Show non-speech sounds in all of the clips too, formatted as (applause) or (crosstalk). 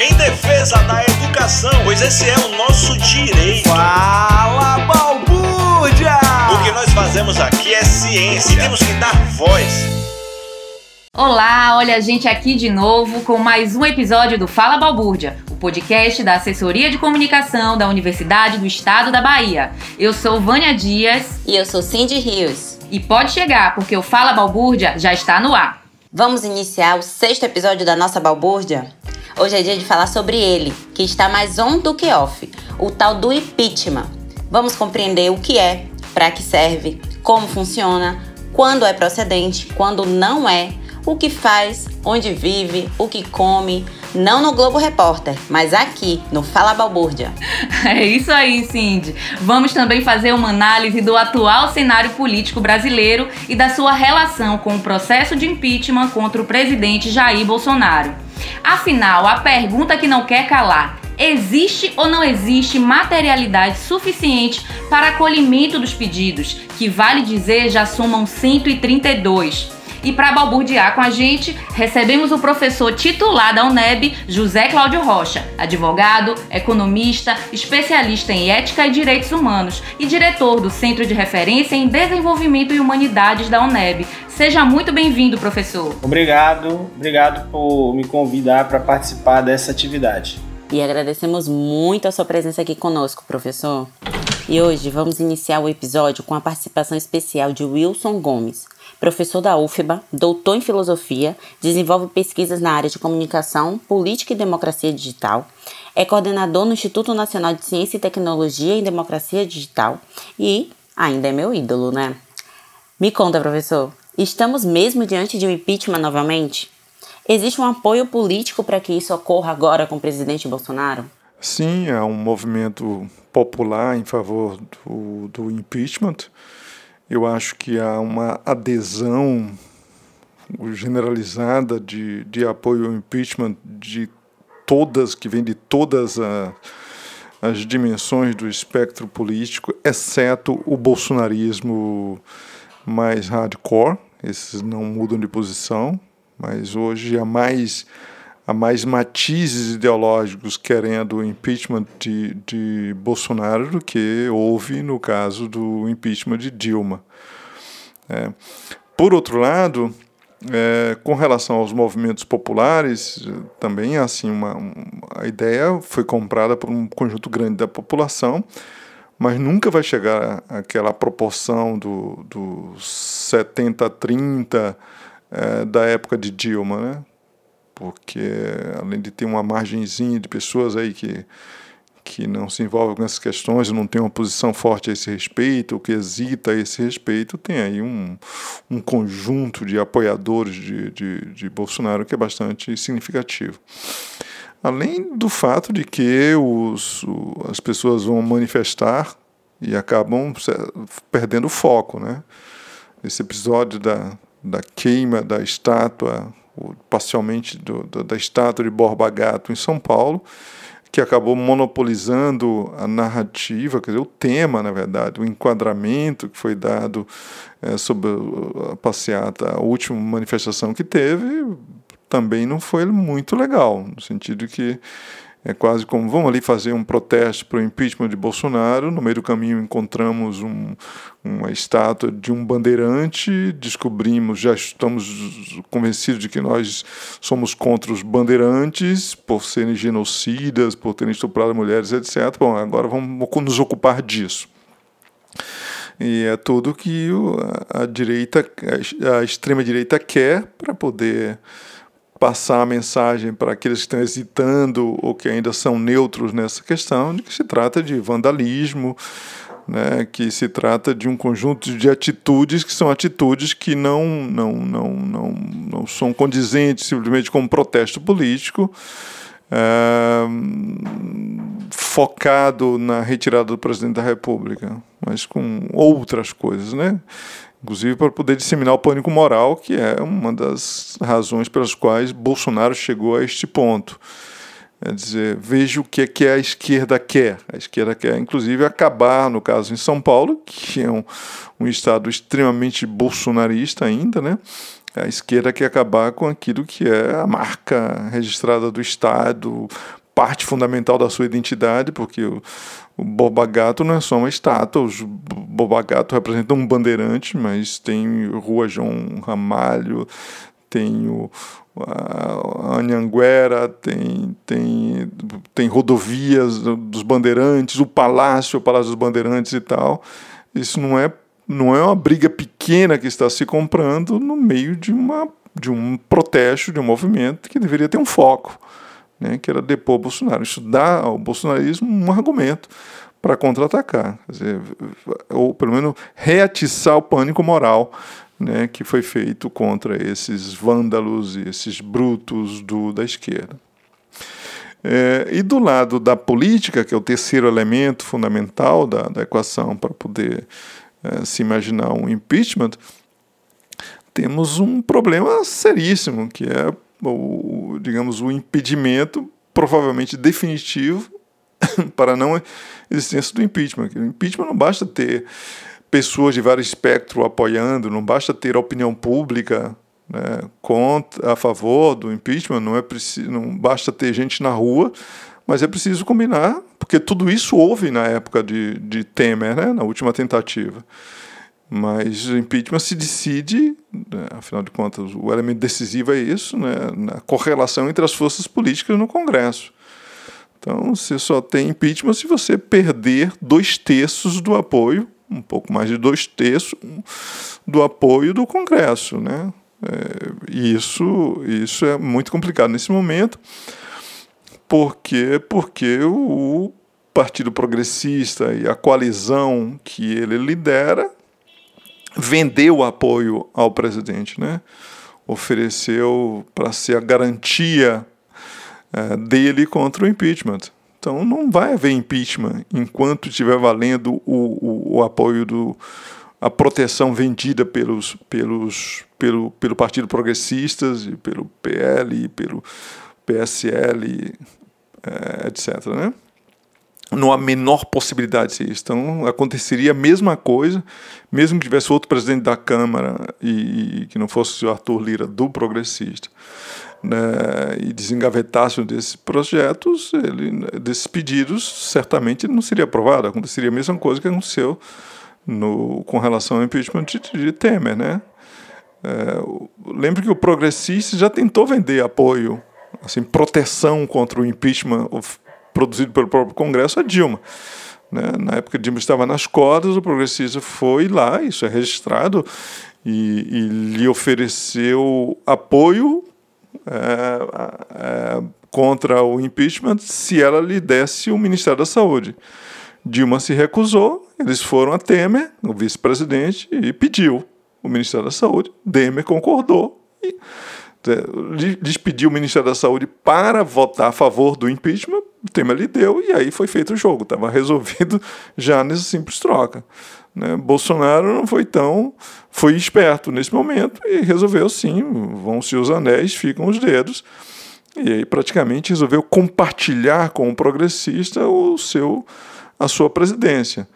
em defesa da educação, pois esse é o nosso direito. Fala, balbúrdia! O que nós fazemos aqui é ciência e temos que dar voz. Olá, olha a gente aqui de novo com mais um episódio do Fala Balbúrdia, o podcast da Assessoria de Comunicação da Universidade do Estado da Bahia. Eu sou Vânia Dias. E eu sou Cindy Rios. E pode chegar, porque o Fala Balbúrdia já está no ar. Vamos iniciar o sexto episódio da nossa balbúrdia? Hoje é dia de falar sobre ele, que está mais on do que off, o tal do impeachment. Vamos compreender o que é, para que serve, como funciona, quando é procedente, quando não é, o que faz, onde vive, o que come, não no Globo Repórter, mas aqui no Fala Balbúrdia. (laughs) É isso aí, Cindy. Vamos também fazer uma análise do atual cenário político brasileiro e da sua relação com o processo de impeachment contra o presidente Jair Bolsonaro. Afinal, a pergunta que não quer calar: existe ou não existe materialidade suficiente para acolhimento dos pedidos, que vale dizer já somam 132? E para balbuciar com a gente, recebemos o professor titular da UNEB, José Cláudio Rocha, advogado, economista, especialista em ética e direitos humanos e diretor do Centro de Referência em Desenvolvimento e Humanidades da UNEB. Seja muito bem-vindo, professor. Obrigado, obrigado por me convidar para participar dessa atividade. E agradecemos muito a sua presença aqui conosco, professor. E hoje vamos iniciar o episódio com a participação especial de Wilson Gomes, professor da UFBA, doutor em filosofia, desenvolve pesquisas na área de comunicação, política e democracia digital, é coordenador no Instituto Nacional de Ciência e Tecnologia em Democracia Digital e ainda é meu ídolo, né? Me conta, professor, estamos mesmo diante de um impeachment novamente? Existe um apoio político para que isso ocorra agora com o presidente Bolsonaro? Sim, há um movimento popular em favor do, do impeachment. Eu acho que há uma adesão generalizada de, de apoio ao impeachment de todas, que vem de todas a, as dimensões do espectro político, exceto o bolsonarismo mais hardcore. Esses não mudam de posição, mas hoje há mais há mais matizes ideológicos querendo o impeachment de, de Bolsonaro do que houve no caso do impeachment de Dilma. É. Por outro lado, é, com relação aos movimentos populares, também assim uma, a ideia foi comprada por um conjunto grande da população, mas nunca vai chegar àquela proporção do, do 70-30 é, da época de Dilma, né? Porque além de ter uma margenzinha de pessoas aí que, que não se envolvem com essas questões, não tem uma posição forte a esse respeito, ou que hesita a esse respeito, tem aí um, um conjunto de apoiadores de, de, de Bolsonaro que é bastante significativo. Além do fato de que os, as pessoas vão manifestar e acabam perdendo o foco. Né? Esse episódio da, da queima da estátua parcialmente do, do, da estátua de Borba Gato em São Paulo, que acabou monopolizando a narrativa, quer dizer, o tema, na verdade, o enquadramento que foi dado é, sobre a passeata, a última manifestação que teve, também não foi muito legal, no sentido que é quase como vamos ali fazer um protesto para o impeachment de Bolsonaro. No meio do caminho encontramos um, uma estátua de um bandeirante, descobrimos, já estamos convencidos de que nós somos contra os bandeirantes por serem genocidas, por terem estuprado mulheres, etc. Bom, agora vamos nos ocupar disso. E é tudo que a direita, a extrema direita quer para poder passar a mensagem para aqueles que estão hesitando ou que ainda são neutros nessa questão de que se trata de vandalismo, né, que se trata de um conjunto de atitudes que são atitudes que não, não, não, não, não são condizentes simplesmente com um protesto político, é, focado na retirada do presidente da República, mas com outras coisas, né? Inclusive para poder disseminar o pânico moral, que é uma das razões pelas quais Bolsonaro chegou a este ponto. É dizer, veja o que, é que a esquerda quer. A esquerda quer, inclusive, acabar, no caso em São Paulo, que é um, um estado extremamente bolsonarista ainda, né? A esquerda quer acabar com aquilo que é a marca registrada do Estado, parte fundamental da sua identidade, porque o, o Bobagato não é só uma estátua, o Bobagato representa um bandeirante, mas tem Rua João Ramalho, tem o, a Anhanguera, tem, tem, tem rodovias dos bandeirantes, o palácio, o Palácio dos Bandeirantes e tal. Isso não é, não é uma briga pequena que está se comprando no meio de, uma, de um protesto, de um movimento que deveria ter um foco, né, que era depor Bolsonaro. Isso dá ao bolsonarismo um argumento para contra-atacar, ou pelo menos reatiçar o pânico moral né, que foi feito contra esses vândalos e esses brutos do, da esquerda. É, e do lado da política, que é o terceiro elemento fundamental da, da equação para poder é, se imaginar um impeachment, temos um problema seríssimo, que é o, digamos, o impedimento provavelmente definitivo (laughs) para a não existência do impeachment. O impeachment não basta ter pessoas de vários espectros apoiando, não basta ter opinião pública né, contra, a favor do impeachment, não, é preciso, não basta ter gente na rua, mas é preciso combinar, porque tudo isso houve na época de, de Temer, né, na última tentativa. Mas impeachment se decide, né, afinal de contas, o elemento decisivo é isso, né, na correlação entre as forças políticas no Congresso. Então, você só tem impeachment se você perder dois terços do apoio um pouco mais de dois terços do apoio do Congresso. Né? É, isso, isso é muito complicado nesse momento, porque, porque o Partido Progressista e a coalizão que ele lidera vendeu apoio ao presidente, né? ofereceu para ser a garantia é, dele contra o impeachment. Então não vai haver impeachment enquanto estiver valendo o, o, o apoio do a proteção vendida pelos, pelos, pelo, pelo Partido Progressistas e pelo PL, e pelo PSL, é, etc. Né? Não há menor possibilidade de ser isso. Então, aconteceria a mesma coisa, mesmo que tivesse outro presidente da Câmara e, e que não fosse o Arthur Lira do Progressista né, e desengavetasse um desses projetos, ele, desses pedidos, certamente não seria aprovado. Aconteceria a mesma coisa que aconteceu no, com relação ao impeachment de, de Temer. Né? É, lembre que o progressista já tentou vender apoio, assim, proteção contra o impeachment produzido pelo próprio Congresso a Dilma. Né? Na época Dilma estava nas cordas, o progressista foi lá, isso é registrado, e, e lhe ofereceu apoio é, é, contra o impeachment se ela lhe desse o Ministério da Saúde. Dilma se recusou, eles foram a Temer, o vice-presidente, e pediu o Ministério da Saúde. Temer concordou e é, lhes pediu o Ministério da Saúde para votar a favor do impeachment. O Temer lhe deu e aí foi feito o jogo. Estava (laughs) resolvido já nessa simples troca. Né? Bolsonaro não foi tão. foi esperto nesse momento e resolveu sim, vão-se os anéis, ficam os dedos. E aí praticamente resolveu compartilhar com o progressista o seu, a sua presidência.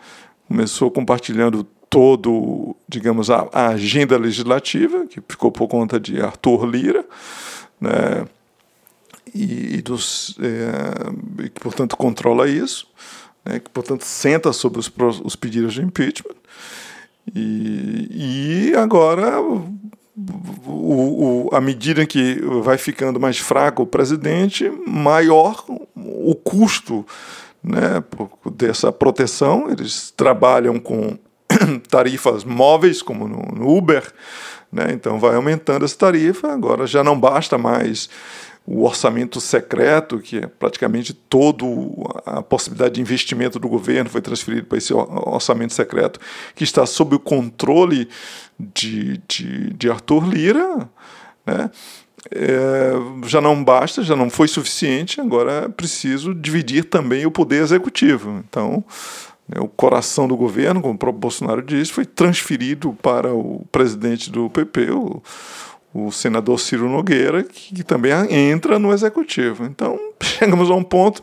Começou compartilhando todo, digamos, a, a agenda legislativa, que ficou por conta de Arthur Lira, né? E, e dos, é, que, portanto, controla isso né, que, portanto, senta sobre os, os pedidos de impeachment. E, e agora, o, o, à medida que vai ficando mais fraco o presidente, maior o custo né, dessa proteção. Eles trabalham com (coughs) tarifas móveis, como no, no Uber, né, então vai aumentando essa tarifa. Agora já não basta mais o orçamento secreto, que é praticamente toda a possibilidade de investimento do governo foi transferido para esse orçamento secreto, que está sob o controle de, de, de Arthur Lira, né? É, já não basta, já não foi suficiente, agora é preciso dividir também o poder executivo. Então, né, o coração do governo, como o próprio Bolsonaro disse, foi transferido para o presidente do PP, o, o senador Ciro Nogueira, que, que também entra no executivo. Então, (laughs) chegamos a um ponto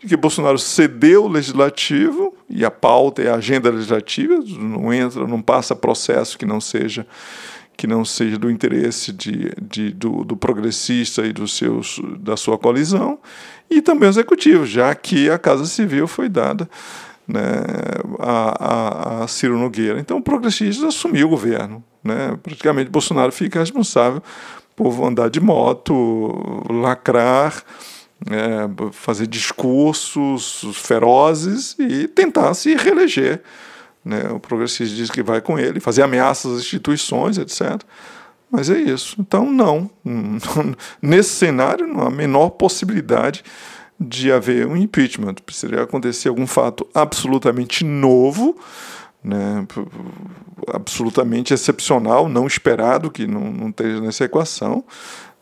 de que Bolsonaro cedeu o legislativo e a pauta é a agenda legislativa, não entra, não passa processo que não seja que não seja do interesse de, de, do, do progressista e dos seus, da sua coalizão, e também o executivo, já que a Casa Civil foi dada né, a, a, a Ciro Nogueira. Então o progressista assumiu o governo. Né? Praticamente Bolsonaro fica responsável por andar de moto, lacrar, é, fazer discursos ferozes e tentar se reeleger. Né? O progressista diz que vai com ele, fazer ameaças às instituições, etc. Mas é isso. Então, não. (laughs) Nesse cenário, não há a menor possibilidade de haver um impeachment. Precisaria acontecer algum fato absolutamente novo, né, absolutamente excepcional, não esperado, que não, não esteja nessa equação,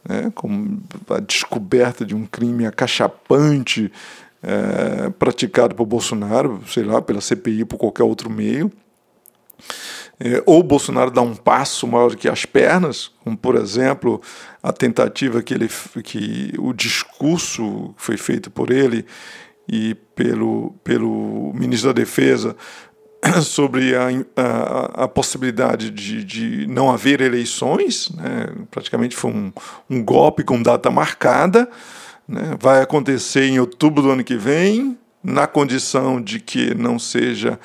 né, como a descoberta de um crime acachapante é, praticado por Bolsonaro, sei lá, pela CPI, por qualquer outro meio. É, ou Bolsonaro dá um passo maior que as pernas, como por exemplo a tentativa que ele que o discurso foi feito por ele e pelo pelo ministro da Defesa (clears throat) sobre a, a, a possibilidade de, de não haver eleições, né? praticamente foi um, um golpe com data marcada, né? vai acontecer em outubro do ano que vem, na condição de que não seja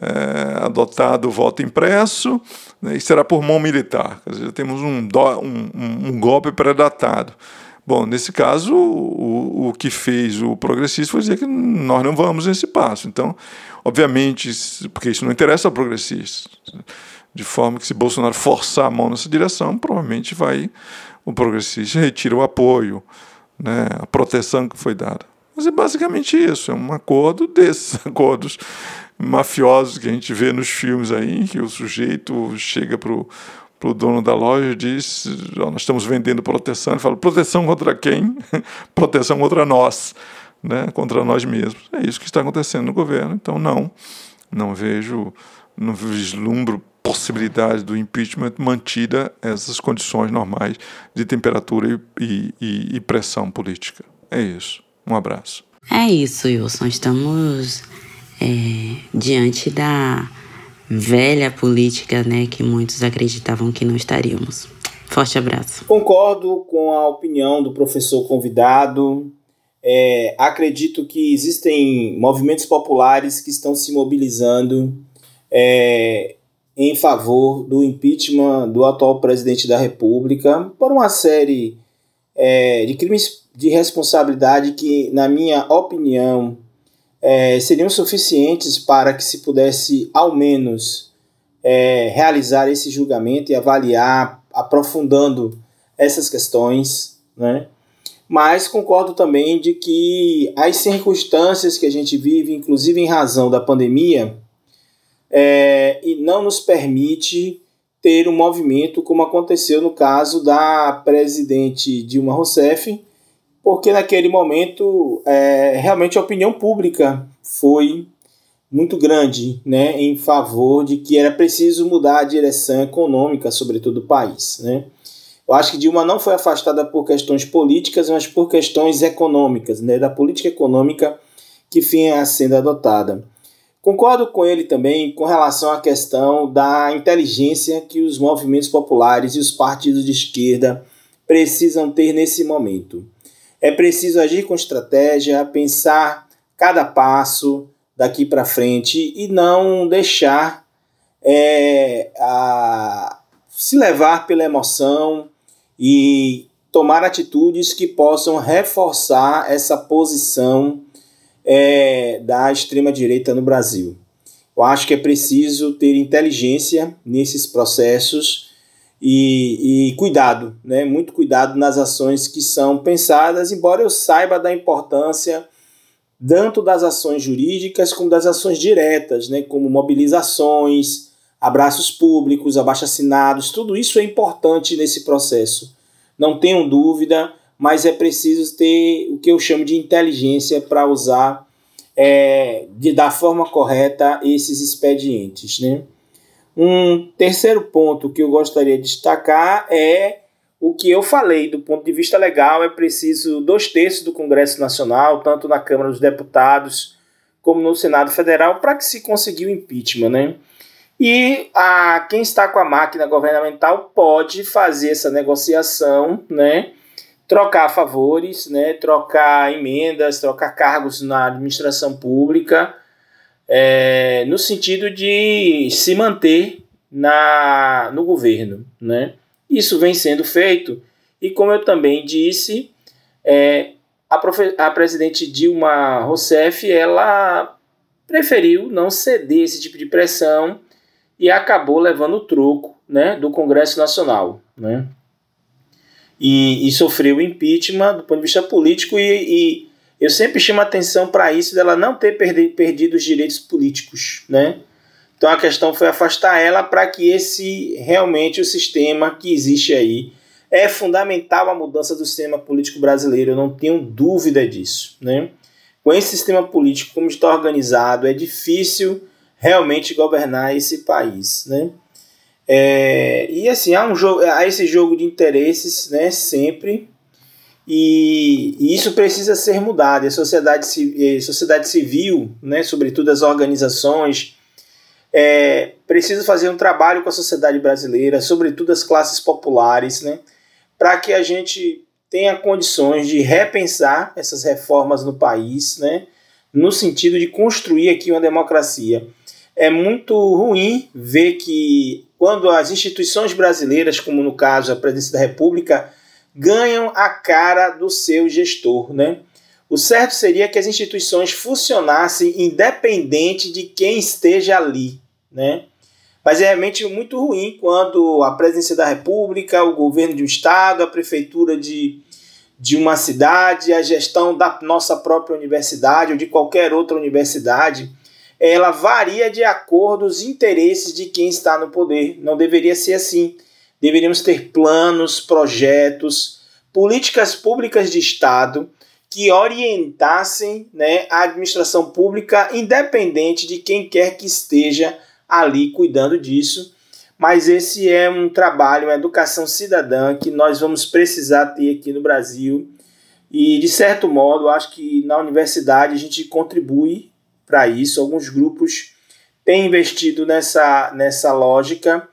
é, adotado o voto impresso né, e será por mão militar. Quer dizer, temos um, do, um, um, golpe pré-datado. Bom, nesse caso, o, o que fez o progressista foi dizer que nós não vamos nesse passo. Então, obviamente, porque isso não interessa ao progressista, de forma que se Bolsonaro forçar a mão nessa direção, provavelmente vai o progressista retira o apoio, né, a proteção que foi dada. Mas é basicamente isso, é um acordo desses (laughs) acordos mafiosos que a gente vê nos filmes aí, que o sujeito chega pro o dono da loja e diz: oh, Nós estamos vendendo proteção. Ele fala: Proteção contra quem? (laughs) proteção contra nós, né? contra nós mesmos. É isso que está acontecendo no governo. Então, não, não vejo, não vislumbro possibilidade do impeachment mantida essas condições normais de temperatura e, e, e pressão política. É isso. Um abraço. É isso, Wilson. Estamos é, diante da velha política, né, que muitos acreditavam que não estaríamos. Forte abraço. Concordo com a opinião do professor convidado. É, acredito que existem movimentos populares que estão se mobilizando é, em favor do impeachment do atual presidente da República por uma série é, de crimes de responsabilidade que, na minha opinião, é, seriam suficientes para que se pudesse, ao menos, é, realizar esse julgamento e avaliar, aprofundando essas questões, né? Mas concordo também de que as circunstâncias que a gente vive, inclusive em razão da pandemia, é, e não nos permite ter um movimento como aconteceu no caso da presidente Dilma Rousseff, porque naquele momento é, realmente a opinião pública foi muito grande né, em favor de que era preciso mudar a direção econômica, sobretudo do país. Né? Eu acho que Dilma não foi afastada por questões políticas, mas por questões econômicas, né, da política econômica que vinha sendo adotada. Concordo com ele também com relação à questão da inteligência que os movimentos populares e os partidos de esquerda precisam ter nesse momento. É preciso agir com estratégia, pensar cada passo daqui para frente e não deixar é, a, se levar pela emoção e tomar atitudes que possam reforçar essa posição é, da extrema-direita no Brasil. Eu acho que é preciso ter inteligência nesses processos e, e, cuidado, né? muito cuidado nas ações que são pensadas, embora eu saiba da importância tanto das ações jurídicas como das ações diretas, né? como mobilizações, abraços públicos, abaixo-assinados, tudo isso é importante nesse processo. Não tenham dúvida, mas é preciso ter o que eu chamo de inteligência para usar é, de, da forma correta esses expedientes. Né? Um terceiro ponto que eu gostaria de destacar é o que eu falei do ponto de vista legal. É preciso dois terços do Congresso Nacional, tanto na Câmara dos Deputados como no Senado Federal, para que se consiga o impeachment. Né? E a, quem está com a máquina governamental pode fazer essa negociação, né? trocar favores, né? trocar emendas, trocar cargos na administração pública, é, no sentido de se manter na, no governo. Né? Isso vem sendo feito, e como eu também disse, é, a, a presidente Dilma Rousseff ela preferiu não ceder esse tipo de pressão e acabou levando o troco né, do Congresso Nacional. Né? E, e sofreu impeachment do ponto de vista político, e, e eu sempre chamo atenção para isso dela não ter perdi, perdido os direitos políticos. Né? Então a questão foi afastar ela para que esse realmente o sistema que existe aí é fundamental a mudança do sistema político brasileiro, eu não tenho dúvida disso. Né? Com esse sistema político como está organizado, é difícil realmente governar esse país. Né? É, e assim, há, um jogo, há esse jogo de interesses né, sempre, e, isso precisa ser mudado. A sociedade, sociedade civil, né, sobretudo as organizações, é, precisa fazer um trabalho com a sociedade brasileira, sobretudo as classes populares, né, para que a gente tenha condições de repensar essas reformas no país, né, no sentido de construir aqui uma democracia. É muito ruim ver que quando as instituições brasileiras, como no caso a Presidência da República, ganham a cara do seu gestor, né? O certo seria que as instituições funcionassem independente de quem esteja ali, né? Mas é realmente muito ruim quando a presidência da República, o governo de um estado, a prefeitura de, de uma cidade, a gestão da nossa própria universidade ou de qualquer outra universidade, ela varia de acordo com os interesses de quem está no poder. Não deveria ser assim. Deveríamos ter planos, projetos, políticas públicas de Estado que orientassem né, a administração pública, independente de quem quer que esteja ali cuidando disso. Mas esse é um trabalho, uma educação cidadã que nós vamos precisar ter aqui no Brasil. E, de certo modo, acho que na universidade a gente contribui para isso. Alguns grupos têm investido nessa, nessa lógica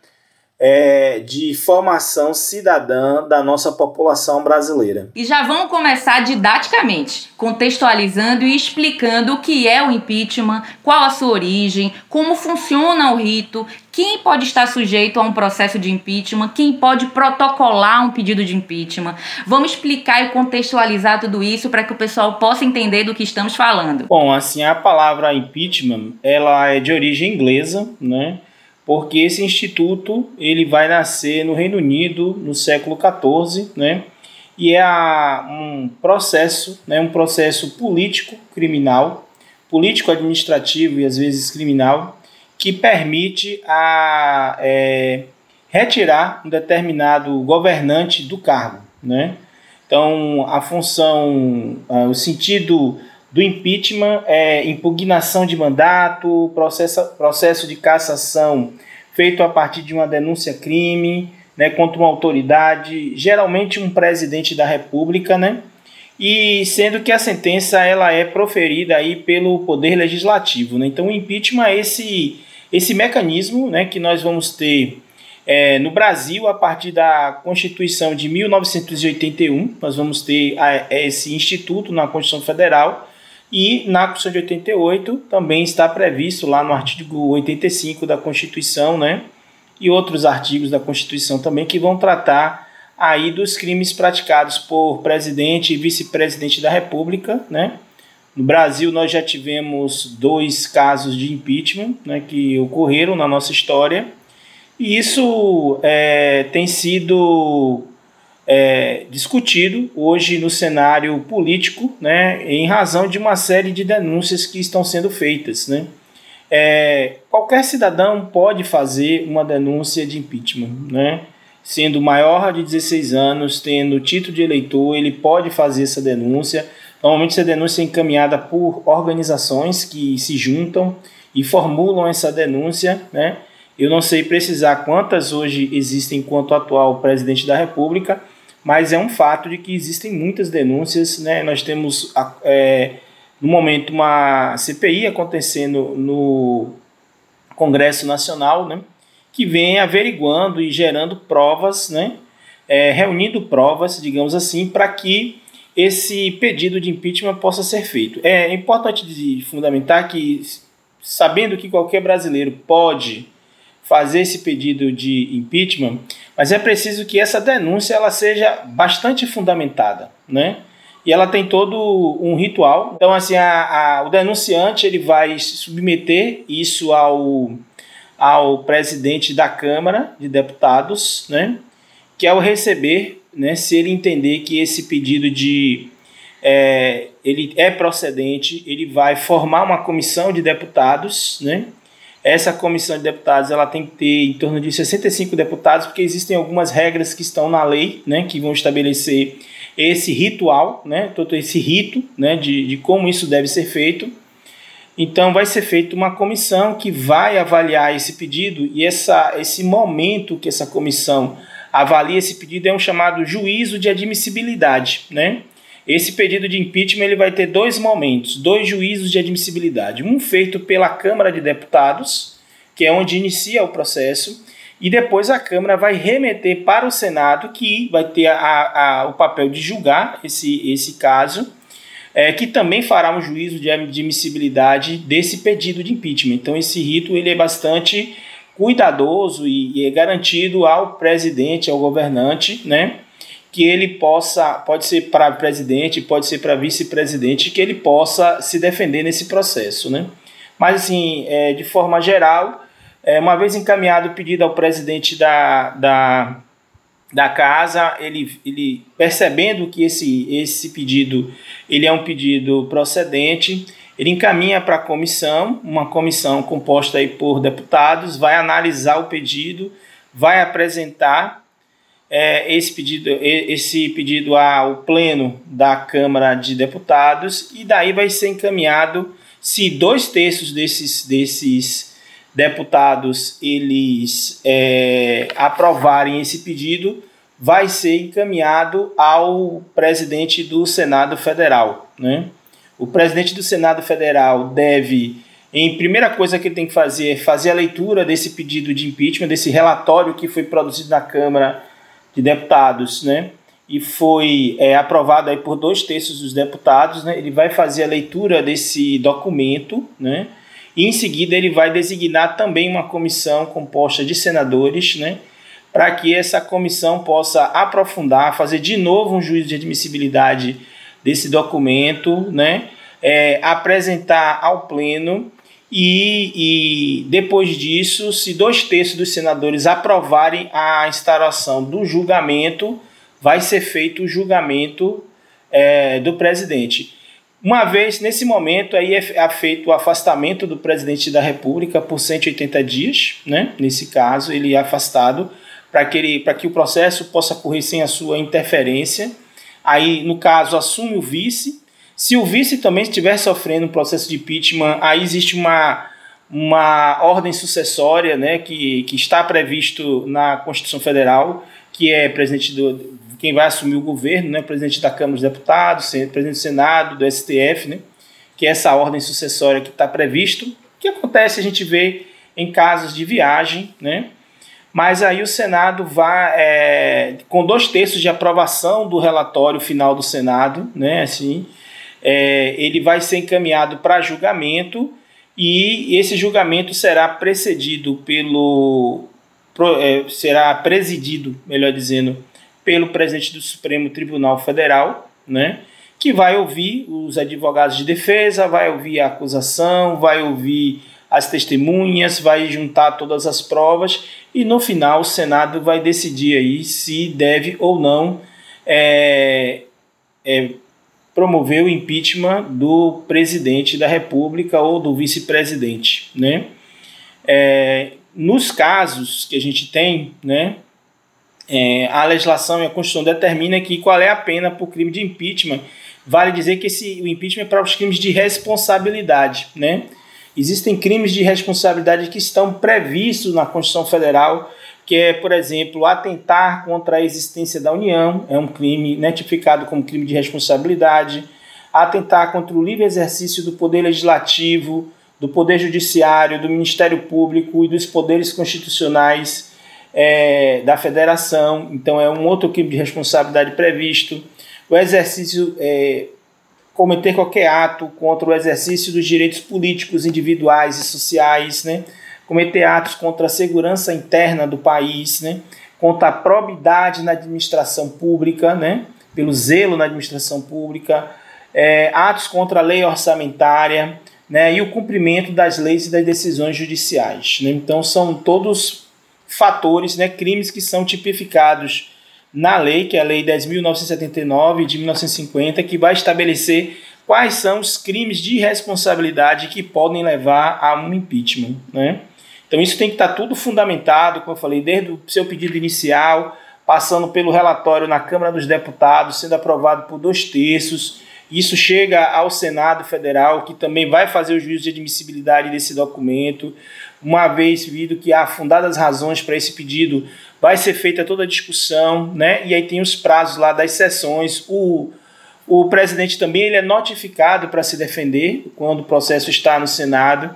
é, de formação cidadã da nossa população brasileira. E já vamos começar didaticamente, contextualizando e explicando o que é o impeachment, qual a sua origem, como funciona o rito, quem pode estar sujeito a um processo de impeachment, quem pode protocolar um pedido de impeachment. Vamos explicar e contextualizar tudo isso para que o pessoal possa entender do que estamos falando. Bom, assim, a palavra impeachment, ela é de origem inglesa, né? Porque esse instituto ele vai nascer no Reino Unido no século XIV, né? E é um processo, né, um processo político criminal, político administrativo e às vezes criminal, que permite a é, retirar um determinado governante do cargo, né? Então a função, o sentido do impeachment é impugnação de mandato, processo, processo de cassação feito a partir de uma denúncia crime né, contra uma autoridade, geralmente um presidente da república, né? E sendo que a sentença ela é proferida aí pelo poder legislativo, né? Então o impeachment é esse esse mecanismo, né, que nós vamos ter é, no Brasil a partir da Constituição de 1981, nós vamos ter a, esse instituto na Constituição Federal e na Constituição de 88 também está previsto lá no artigo 85 da Constituição, né? E outros artigos da Constituição também que vão tratar aí dos crimes praticados por presidente e vice-presidente da República, né? No Brasil nós já tivemos dois casos de impeachment, né, que ocorreram na nossa história. E isso é, tem sido é, discutido hoje no cenário político, né, em razão de uma série de denúncias que estão sendo feitas. Né. É, qualquer cidadão pode fazer uma denúncia de impeachment, né, sendo maior de 16 anos, tendo título de eleitor, ele pode fazer essa denúncia. Normalmente essa denúncia é encaminhada por organizações que se juntam e formulam essa denúncia, né? Eu não sei precisar quantas hoje existem enquanto atual presidente da República, mas é um fato de que existem muitas denúncias. Né? Nós temos, é, no momento, uma CPI acontecendo no Congresso Nacional, né, que vem averiguando e gerando provas, né, é, reunindo provas, digamos assim, para que esse pedido de impeachment possa ser feito. É importante fundamentar que, sabendo que qualquer brasileiro pode fazer esse pedido de impeachment, mas é preciso que essa denúncia ela seja bastante fundamentada, né? E ela tem todo um ritual. Então, assim, a, a, o denunciante ele vai submeter isso ao, ao presidente da Câmara de Deputados, né? Que ao receber, né, se ele entender que esse pedido de é, ele é procedente, ele vai formar uma comissão de deputados, né? Essa comissão de deputados ela tem que ter em torno de 65 deputados, porque existem algumas regras que estão na lei, né, que vão estabelecer esse ritual, né, todo esse rito, né, de, de como isso deve ser feito. Então vai ser feita uma comissão que vai avaliar esse pedido e essa, esse momento que essa comissão avalia esse pedido é um chamado juízo de admissibilidade, né? Esse pedido de impeachment ele vai ter dois momentos, dois juízos de admissibilidade. Um feito pela Câmara de Deputados, que é onde inicia o processo, e depois a Câmara vai remeter para o Senado, que vai ter a, a, o papel de julgar esse, esse caso, é, que também fará um juízo de admissibilidade desse pedido de impeachment. Então esse rito ele é bastante cuidadoso e, e é garantido ao presidente, ao governante, né? Que ele possa, pode ser para presidente, pode ser para vice-presidente, que ele possa se defender nesse processo, né? Mas assim, é, de forma geral, é, uma vez encaminhado o pedido ao presidente da, da, da casa, ele, ele percebendo que esse, esse pedido ele é um pedido procedente, ele encaminha para a comissão, uma comissão composta aí por deputados, vai analisar o pedido, vai apresentar é, esse, pedido, esse pedido ao Pleno da Câmara de Deputados e daí vai ser encaminhado, se dois terços desses, desses deputados eles é, aprovarem esse pedido, vai ser encaminhado ao presidente do Senado Federal. Né? O presidente do Senado Federal deve, em primeira coisa que ele tem que fazer, é fazer a leitura desse pedido de impeachment, desse relatório que foi produzido na Câmara de deputados, né? E foi é, aprovado aí por dois terços dos deputados, né? Ele vai fazer a leitura desse documento, né? E em seguida ele vai designar também uma comissão composta de senadores, né? Para que essa comissão possa aprofundar, fazer de novo um juízo de admissibilidade desse documento, né? É, apresentar ao pleno e, e, depois disso, se dois terços dos senadores aprovarem a instauração do julgamento, vai ser feito o julgamento é, do presidente. Uma vez, nesse momento, aí é feito o afastamento do presidente da República por 180 dias, né? nesse caso, ele é afastado para que, ele, que o processo possa correr sem a sua interferência. Aí, no caso, assume o vice, se o vice também estiver sofrendo um processo de impeachment, aí existe uma, uma ordem sucessória né, que, que está previsto na Constituição Federal, que é presidente do, quem vai assumir o governo, né, presidente da Câmara dos Deputados, presidente do Senado, do STF, né, que é essa ordem sucessória que está previsto, que acontece, a gente vê em casos de viagem, né, mas aí o Senado vai, é, com dois terços de aprovação do relatório final do Senado, né, assim, é, ele vai ser encaminhado para julgamento e esse julgamento será precedido pelo é, será presidido, melhor dizendo, pelo presidente do Supremo Tribunal Federal, né? Que vai ouvir os advogados de defesa, vai ouvir a acusação, vai ouvir as testemunhas, vai juntar todas as provas e no final o Senado vai decidir aí se deve ou não é, é, promover o impeachment do presidente da República ou do vice-presidente, né? É, nos casos que a gente tem, né, é, a legislação e a Constituição determina que qual é a pena por crime de impeachment. Vale dizer que esse, o impeachment é para os crimes de responsabilidade, né? Existem crimes de responsabilidade que estão previstos na Constituição Federal que é, por exemplo, atentar contra a existência da União, é um crime notificado como crime de responsabilidade, atentar contra o livre exercício do poder legislativo, do Poder Judiciário, do Ministério Público e dos poderes constitucionais é, da Federação. Então, é um outro crime de responsabilidade previsto. O exercício, é, cometer qualquer ato contra o exercício dos direitos políticos individuais e sociais, né? Cometer atos contra a segurança interna do país, né? contra a probidade na administração pública, né? pelo zelo na administração pública, é, atos contra a lei orçamentária né? e o cumprimento das leis e das decisões judiciais. Né? Então, são todos fatores, né? crimes que são tipificados na lei, que é a Lei 10.979 de 1950, que vai estabelecer quais são os crimes de responsabilidade que podem levar a um impeachment. Né? Então isso tem que estar tudo fundamentado, como eu falei, desde o seu pedido inicial, passando pelo relatório na Câmara dos Deputados, sendo aprovado por dois terços. Isso chega ao Senado Federal, que também vai fazer o juízo de admissibilidade desse documento. Uma vez vindo que há fundadas razões para esse pedido, vai ser feita toda a discussão, né? E aí tem os prazos lá das sessões. O, o presidente também ele é notificado para se defender quando o processo está no Senado.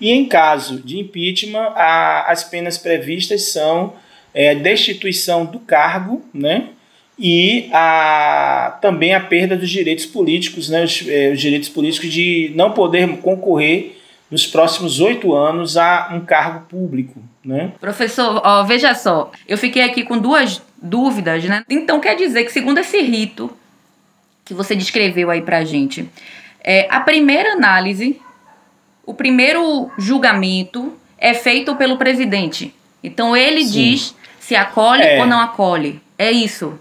E em caso de impeachment, a, as penas previstas são é, destituição do cargo, né? E a, também a perda dos direitos políticos, né? Os, é, os direitos políticos de não poder concorrer nos próximos oito anos a um cargo público. Né? Professor, ó, veja só, eu fiquei aqui com duas dúvidas, né? Então quer dizer que, segundo esse rito que você descreveu aí pra gente, é, a primeira análise, o primeiro julgamento é feito pelo presidente. Então ele Sim. diz se acolhe é. ou não acolhe. É isso.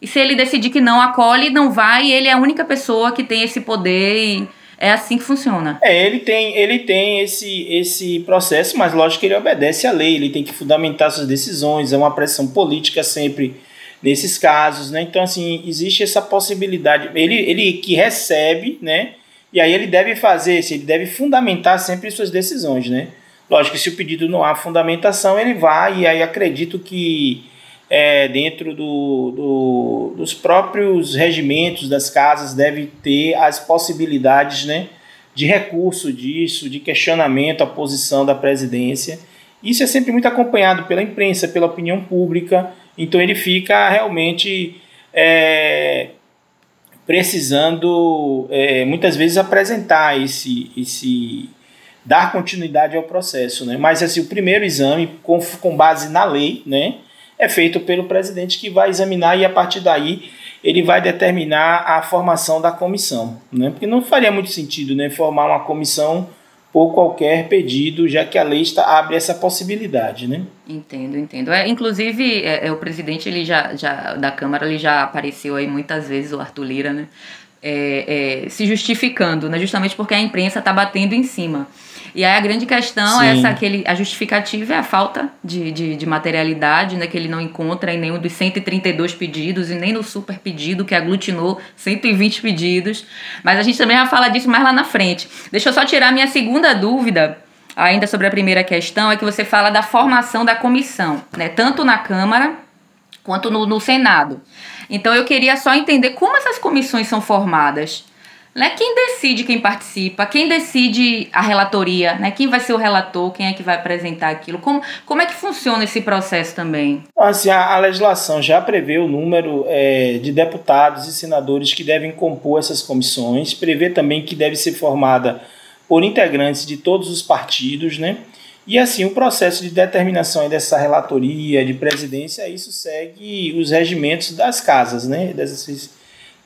E se ele decidir que não acolhe, não vai, ele é a única pessoa que tem esse poder e é assim que funciona. É, ele tem, ele tem esse, esse processo, mas lógico que ele obedece à lei, ele tem que fundamentar suas decisões, é uma pressão política sempre nesses casos, né? Então, assim, existe essa possibilidade. Ele, ele que recebe, né? E aí ele deve fazer, ele deve fundamentar sempre suas decisões, né? Lógico que se o pedido não há fundamentação, ele vai, e aí acredito que é, dentro do, do, dos próprios regimentos das casas deve ter as possibilidades né, de recurso disso, de questionamento à posição da presidência. Isso é sempre muito acompanhado pela imprensa, pela opinião pública, então ele fica realmente é, precisando é, muitas vezes apresentar esse, esse dar continuidade ao processo, né? Mas assim, o primeiro exame com, com base na lei, né? é feito pelo presidente que vai examinar e a partir daí ele vai determinar a formação da comissão, né? Porque não faria muito sentido, né, formar uma comissão por qualquer pedido, já que a lei está, abre essa possibilidade, né? Entendo, entendo. É, inclusive, é, é, o presidente ele já, já, da Câmara ele já apareceu aí muitas vezes, o Arthur Lira, né? É, é, se justificando, né? justamente porque a imprensa está batendo em cima. E aí a grande questão Sim. é essa, que ele, a justificativa é a falta de, de, de, materialidade, né, que ele não encontra em nenhum dos 132 pedidos e nem no super pedido que aglutinou 120 pedidos. Mas a gente também vai falar disso mais lá na frente. Deixa eu só tirar minha segunda dúvida, ainda sobre a primeira questão, é que você fala da formação da comissão, né, tanto na Câmara quanto no, no Senado. Então eu queria só entender como essas comissões são formadas. Né? Quem decide quem participa, quem decide a relatoria, né? quem vai ser o relator, quem é que vai apresentar aquilo, como, como é que funciona esse processo também? Assim, a, a legislação já prevê o número é, de deputados e senadores que devem compor essas comissões, prevê também que deve ser formada por integrantes de todos os partidos, né? E assim, o processo de determinação dessa relatoria, de presidência, isso segue os regimentos das casas, né? Dessas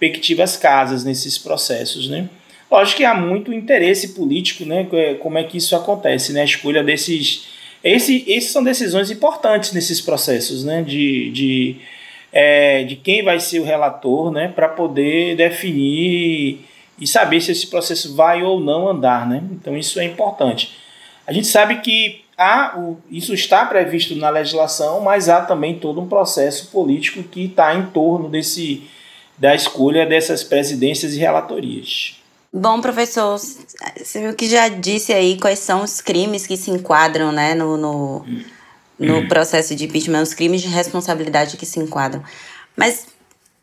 respectivas casas nesses processos, né? Lógico que há muito interesse político, né? É, como é que isso acontece, né? A escolha desses... Esse, esses são decisões importantes nesses processos, né? De, de, é, de quem vai ser o relator, né? Para poder definir e saber se esse processo vai ou não andar, né? Então isso é importante. A gente sabe que há, o, isso está previsto na legislação, mas há também todo um processo político que está em torno desse da escolha dessas presidências e relatorias. Bom, professor, você viu que já disse aí quais são os crimes que se enquadram né, no, no, no hum. processo de impeachment, os crimes de responsabilidade que se enquadram. Mas,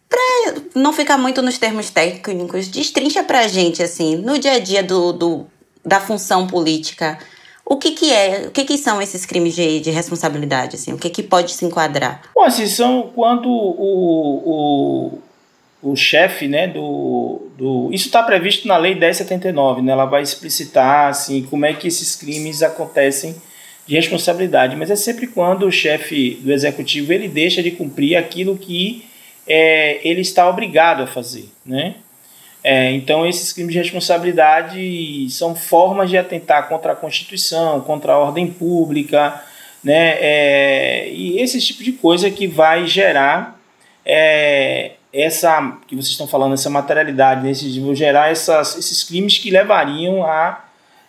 para não ficar muito nos termos técnicos, destrincha para a gente, assim, no dia a dia do, do, da função política, o que, que é, o que, que são esses crimes de, de responsabilidade? Assim? O que, que pode se enquadrar? Bom, assim, são quando o, o, o chefe né, do, do. Isso está previsto na Lei 1079, né? Ela vai explicitar assim, como é que esses crimes acontecem de responsabilidade. Mas é sempre quando o chefe do executivo ele deixa de cumprir aquilo que é, ele está obrigado a fazer. Né? É, então, esses crimes de responsabilidade são formas de atentar contra a Constituição, contra a ordem pública, né? É, e esse tipo de coisa que vai gerar é, essa que vocês estão falando, essa materialidade, nesse, vão gerar essas, esses crimes que levariam à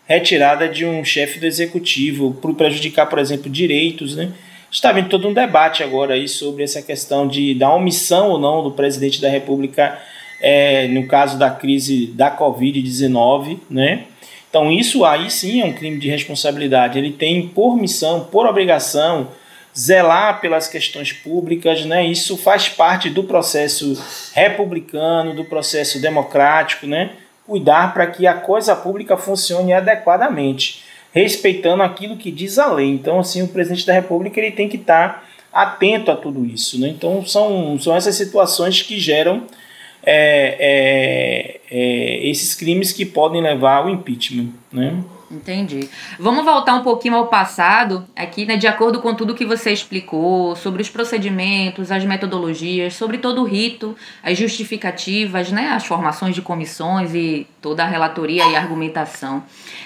retirada de um chefe do executivo, por prejudicar, por exemplo, direitos, né? Está havendo todo um debate agora aí sobre essa questão de da omissão ou não do presidente da República é, no caso da crise da Covid-19, né? Então isso aí sim é um crime de responsabilidade. Ele tem por missão, por obrigação, zelar pelas questões públicas, né? Isso faz parte do processo republicano, do processo democrático, né? Cuidar para que a coisa pública funcione adequadamente, respeitando aquilo que diz a lei. Então, assim, o presidente da República ele tem que estar atento a tudo isso, né? Então, são, são essas situações que geram é, é, é, esses crimes que podem levar ao impeachment. Né? Entendi. Vamos voltar um pouquinho ao passado, aqui, né, de acordo com tudo que você explicou sobre os procedimentos, as metodologias, sobre todo o rito, as justificativas, né, as formações de comissões e toda a relatoria e argumentação.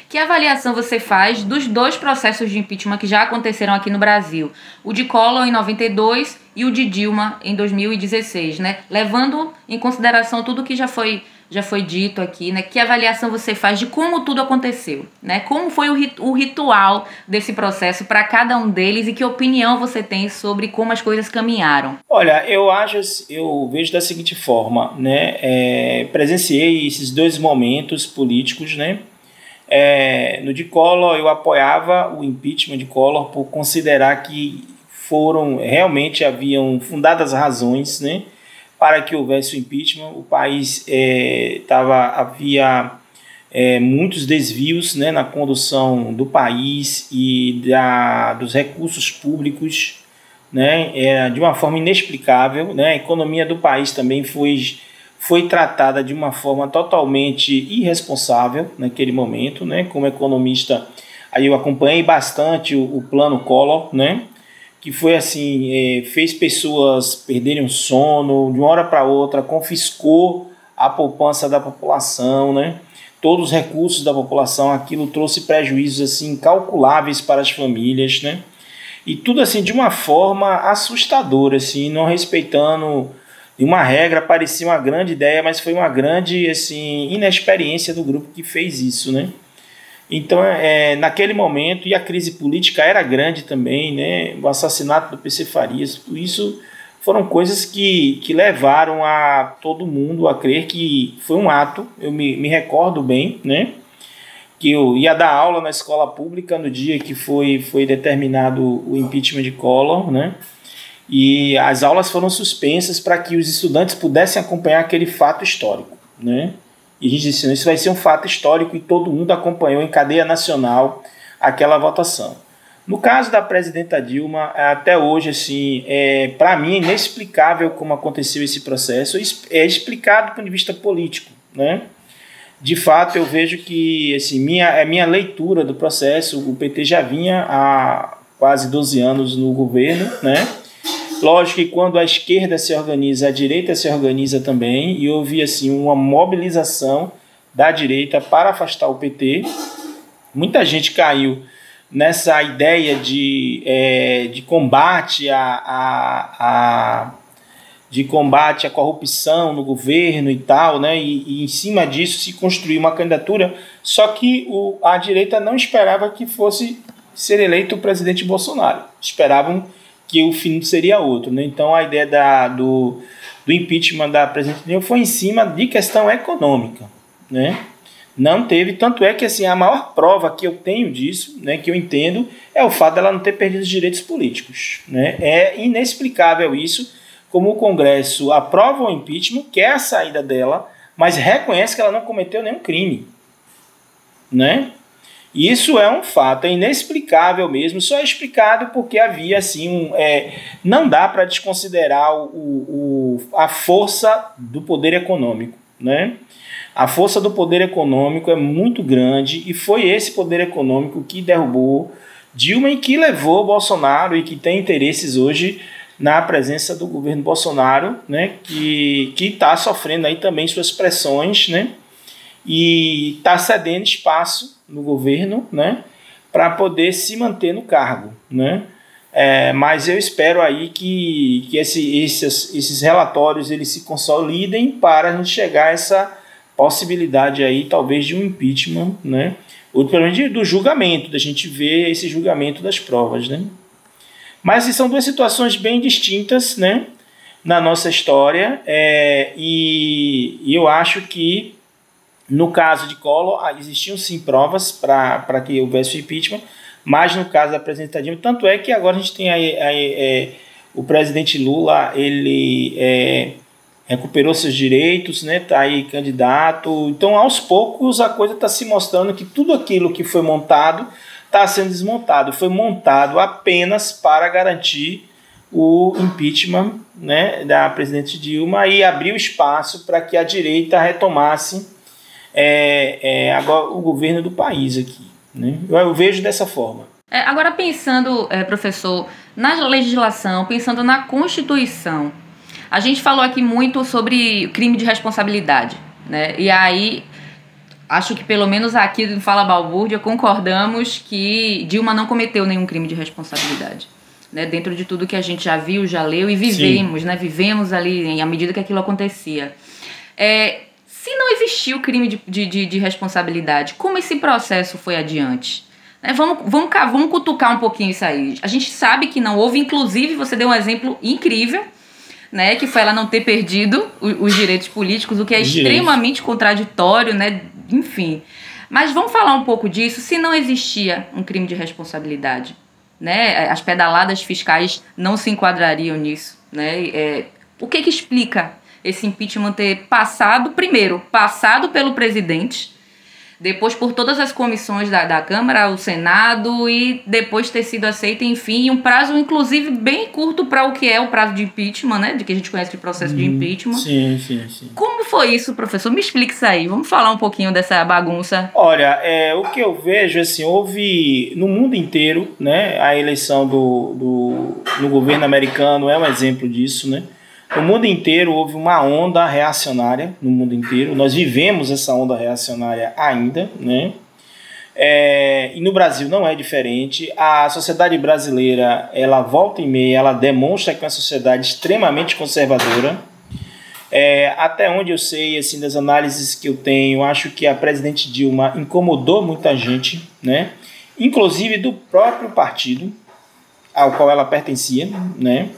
Que avaliação você faz dos dois processos de impeachment que já aconteceram aqui no Brasil? O de Collor em 92 e o de Dilma em 2016, né? Levando em consideração tudo que já foi já foi dito aqui, né? Que avaliação você faz de como tudo aconteceu, né? Como foi o, rit o ritual desse processo para cada um deles e que opinião você tem sobre como as coisas caminharam? Olha, eu acho, eu vejo da seguinte forma, né? É, presenciei esses dois momentos políticos, né? É, no de Collor eu apoiava o impeachment de Collor por considerar que foram realmente haviam fundadas razões, né? Para que houvesse o impeachment. O país é, tava, havia é, muitos desvios né, na condução do país e da, dos recursos públicos né, é, de uma forma inexplicável. Né, a economia do país também foi, foi tratada de uma forma totalmente irresponsável naquele momento. Né, como economista, aí eu acompanhei bastante o, o plano Collor, né, que foi assim, é, fez pessoas perderem o sono de uma hora para outra, confiscou a poupança da população, né? Todos os recursos da população, aquilo trouxe prejuízos assim incalculáveis para as famílias, né? E tudo assim de uma forma assustadora, assim, não respeitando uma regra, parecia uma grande ideia, mas foi uma grande assim inexperiência do grupo que fez isso, né? Então, é, naquele momento, e a crise política era grande também, né? o assassinato do PC Farias, isso foram coisas que, que levaram a todo mundo a crer que foi um ato, eu me, me recordo bem, né? que eu ia dar aula na escola pública no dia que foi, foi determinado o impeachment de Collor, né? e as aulas foram suspensas para que os estudantes pudessem acompanhar aquele fato histórico. Né? E a gente disse, isso vai ser um fato histórico e todo mundo acompanhou em cadeia nacional aquela votação. No caso da presidenta Dilma, até hoje, assim, é, para mim é inexplicável como aconteceu esse processo. É explicado do ponto de vista político, né? De fato, eu vejo que, assim, minha, é minha leitura do processo, o PT já vinha há quase 12 anos no governo, né? Lógico que quando a esquerda se organiza, a direita se organiza também, e houve assim uma mobilização da direita para afastar o PT. Muita gente caiu nessa ideia de, é, de combate a, a, a, de combate à corrupção no governo e tal, né? E, e, em cima disso se construiu uma candidatura, só que o, a direita não esperava que fosse ser eleito o presidente Bolsonaro. Esperavam que o fim seria outro. Né? Então a ideia da, do, do impeachment da presidente Dilma foi em cima de questão econômica. Né? Não teve, tanto é que assim, a maior prova que eu tenho disso, né, que eu entendo, é o fato dela não ter perdido os direitos políticos. Né? É inexplicável isso, como o Congresso aprova o impeachment, quer a saída dela, mas reconhece que ela não cometeu nenhum crime. Né? Isso é um fato, é inexplicável mesmo, só é explicado porque havia assim um. É, não dá para desconsiderar o, o, a força do poder econômico. Né? A força do poder econômico é muito grande e foi esse poder econômico que derrubou Dilma e que levou Bolsonaro e que tem interesses hoje na presença do governo Bolsonaro, né, que está sofrendo aí também suas pressões, né, e está cedendo espaço no governo, né, para poder se manter no cargo, né. É, mas eu espero aí que, que esse, esses, esses relatórios eles se consolidem para a gente chegar a essa possibilidade aí, talvez, de um impeachment, né, ou pelo menos do julgamento, da gente ver esse julgamento das provas, né. Mas são duas situações bem distintas, né, na nossa história, é, e, e eu acho que no caso de Collor, ah, existiam sim provas para que houvesse o impeachment, mas no caso da presidenta Dilma, tanto é que agora a gente tem aí, aí é, o presidente Lula, ele é, recuperou seus direitos, né, tá aí candidato, então aos poucos a coisa está se mostrando que tudo aquilo que foi montado está sendo desmontado, foi montado apenas para garantir o impeachment né, da presidente Dilma e abrir o espaço para que a direita retomasse é, é, agora o governo do país aqui. Né? Eu, eu vejo dessa forma. É, agora pensando, é, professor, na legislação, pensando na Constituição, a gente falou aqui muito sobre crime de responsabilidade, né? E aí acho que pelo menos aqui no Fala Balbúrdia concordamos que Dilma não cometeu nenhum crime de responsabilidade. Né, dentro de tudo que a gente já viu, já leu e vivemos, né, vivemos ali à medida que aquilo acontecia. É, se não existiu crime de, de, de, de responsabilidade, como esse processo foi adiante? Né, vamos, vamos, vamos cutucar um pouquinho isso aí. A gente sabe que não houve, inclusive, você deu um exemplo incrível, né, que foi ela não ter perdido os, os direitos políticos, o que é extremamente contraditório, né, enfim. Mas vamos falar um pouco disso. Se não existia um crime de responsabilidade, né, as pedaladas fiscais não se enquadrariam nisso, né? É, o que que explica esse impeachment ter passado, primeiro, passado pelo presidente, depois por todas as comissões da, da Câmara, o Senado e depois ter sido aceito, enfim, um prazo inclusive bem curto para o que é o prazo de impeachment, né, de que a gente conhece de processo de uhum. impeachment. Sim, sim, sim. Como foi isso, professor? Me explique isso aí. Vamos falar um pouquinho dessa bagunça. Olha, é, o que eu vejo assim, houve no mundo inteiro, né, a eleição do, do no governo americano é um exemplo disso, né? No mundo inteiro houve uma onda reacionária, no mundo inteiro. Nós vivemos essa onda reacionária ainda, né? É, e no Brasil não é diferente. A sociedade brasileira, ela volta e meia, ela demonstra que é uma sociedade extremamente conservadora. É, até onde eu sei, assim, das análises que eu tenho, acho que a presidente Dilma incomodou muita gente, né? Inclusive do próprio partido ao qual ela pertencia, né?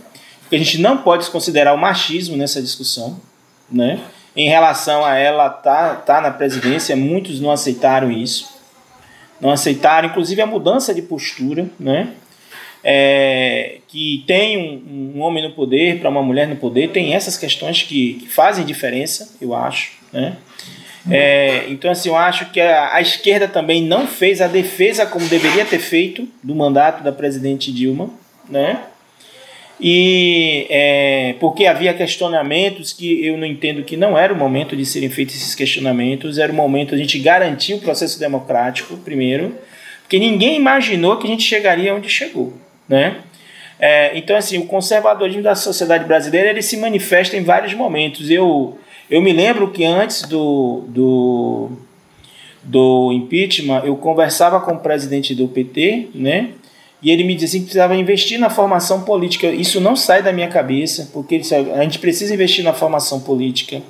Que a gente não pode considerar o machismo nessa discussão, né? Em relação a ela tá, tá na presidência, muitos não aceitaram isso, não aceitaram, inclusive a mudança de postura, né? É, que tem um, um, homem no poder para uma mulher no poder, tem essas questões que, que fazem diferença, eu acho, né? É, então, assim, eu acho que a, a, esquerda também não fez a defesa como deveria ter feito do mandato da presidente Dilma, né? E é, porque havia questionamentos que eu não entendo que não era o momento de serem feitos esses questionamentos, era o momento de a gente garantir o processo democrático, primeiro, porque ninguém imaginou que a gente chegaria onde chegou, né? É, então, assim, o conservadorismo da sociedade brasileira ele se manifesta em vários momentos. Eu, eu me lembro que antes do, do, do impeachment, eu conversava com o presidente do PT, né? E ele me dizia que precisava investir na formação política. Isso não sai da minha cabeça, porque a gente precisa investir na formação política,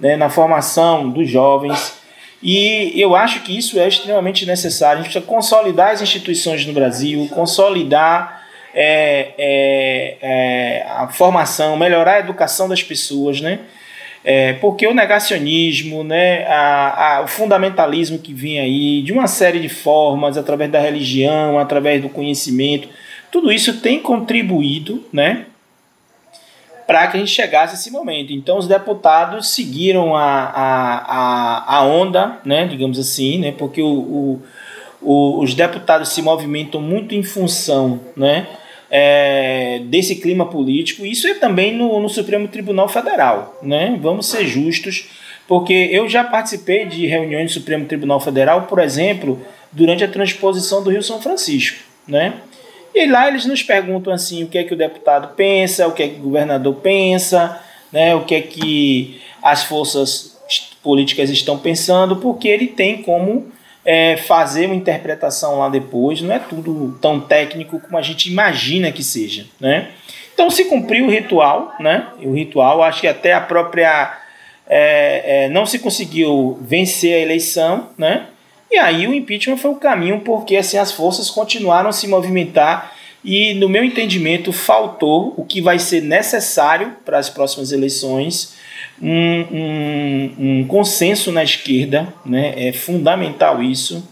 né, na formação dos jovens. E eu acho que isso é extremamente necessário. A gente precisa consolidar as instituições no Brasil, consolidar é, é, é, a formação, melhorar a educação das pessoas, né? É, porque o negacionismo, né, a, a, o fundamentalismo que vem aí, de uma série de formas, através da religião, através do conhecimento, tudo isso tem contribuído né, para que a gente chegasse a esse momento. Então, os deputados seguiram a, a, a, a onda, né, digamos assim, né, porque o, o, o, os deputados se movimentam muito em função né, é, desse clima político. Isso é também no, no Supremo Tribunal Federal. Né? Vamos ser justos, porque eu já participei de reuniões do Supremo Tribunal Federal, por exemplo, durante a transposição do Rio São Francisco. Né? E lá eles nos perguntam assim o que é que o deputado pensa, o que é que o governador pensa, né, o que é que as forças políticas estão pensando, porque ele tem como é, fazer uma interpretação lá depois, não é tudo tão técnico como a gente imagina que seja. Né? Então se cumpriu o ritual, né? o ritual, acho que até a própria. É, é, não se conseguiu vencer a eleição, né? E aí o impeachment foi o caminho porque assim as forças continuaram a se movimentar e no meu entendimento faltou o que vai ser necessário para as próximas eleições um, um, um consenso na esquerda, né? É fundamental isso,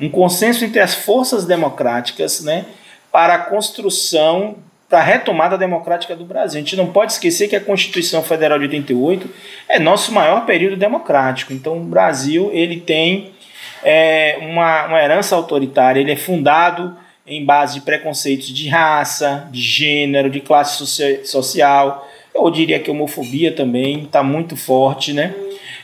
um consenso entre as forças democráticas, né? Para a construção para a retomada democrática do Brasil. A gente não pode esquecer que a Constituição Federal de 88 é nosso maior período democrático. Então, o Brasil ele tem é, uma, uma herança autoritária, ele é fundado em base de preconceitos de raça, de gênero, de classe social. Eu diria que homofobia também está muito forte, né?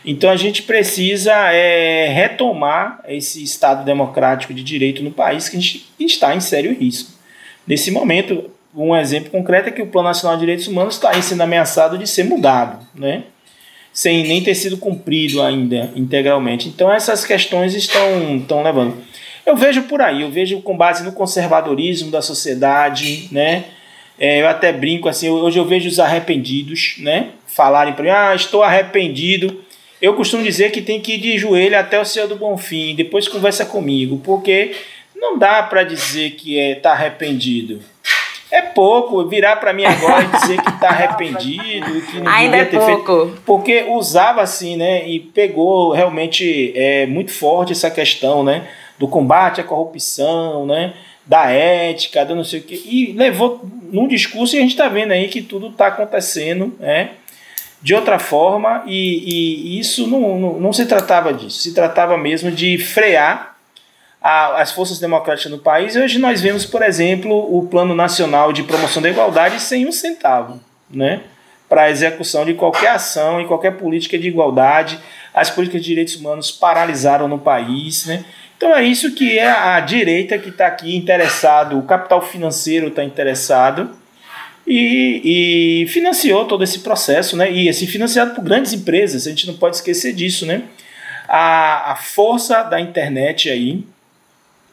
Então a gente precisa é, retomar esse Estado democrático de direito no país que a gente está em sério risco. Nesse momento, um exemplo concreto é que o Plano Nacional de Direitos Humanos está sendo ameaçado de ser mudado, né? sem nem ter sido cumprido ainda integralmente. Então essas questões estão, estão levando. Eu vejo por aí, eu vejo com base no conservadorismo da sociedade, né? É, eu até brinco assim, hoje eu vejo os arrependidos, né? Falarem para mim, ah, estou arrependido. Eu costumo dizer que tem que ir de joelho até o céu do Bonfim, depois conversa comigo, porque não dá para dizer que é tá arrependido. É pouco virar para mim agora e dizer que está arrependido que não Ainda devia é ter pouco. feito. Porque usava assim, né? E pegou realmente é, muito forte essa questão, né? Do combate à corrupção, né? Da ética, do não sei o quê. E levou num discurso e a gente está vendo aí que tudo está acontecendo, né? De outra forma, e, e isso não, não, não se tratava disso. Se tratava mesmo de frear a, as forças democráticas no país. Hoje nós vemos, por exemplo, o Plano Nacional de Promoção da Igualdade sem um centavo, né? Para a execução de qualquer ação e qualquer política de igualdade. As políticas de direitos humanos paralisaram no país, né? Então é isso que é a direita que está aqui interessado, o capital financeiro está interessado e, e, financiou todo esse processo, né? E assim, financiado por grandes empresas, a gente não pode esquecer disso, né? A, a força da internet aí,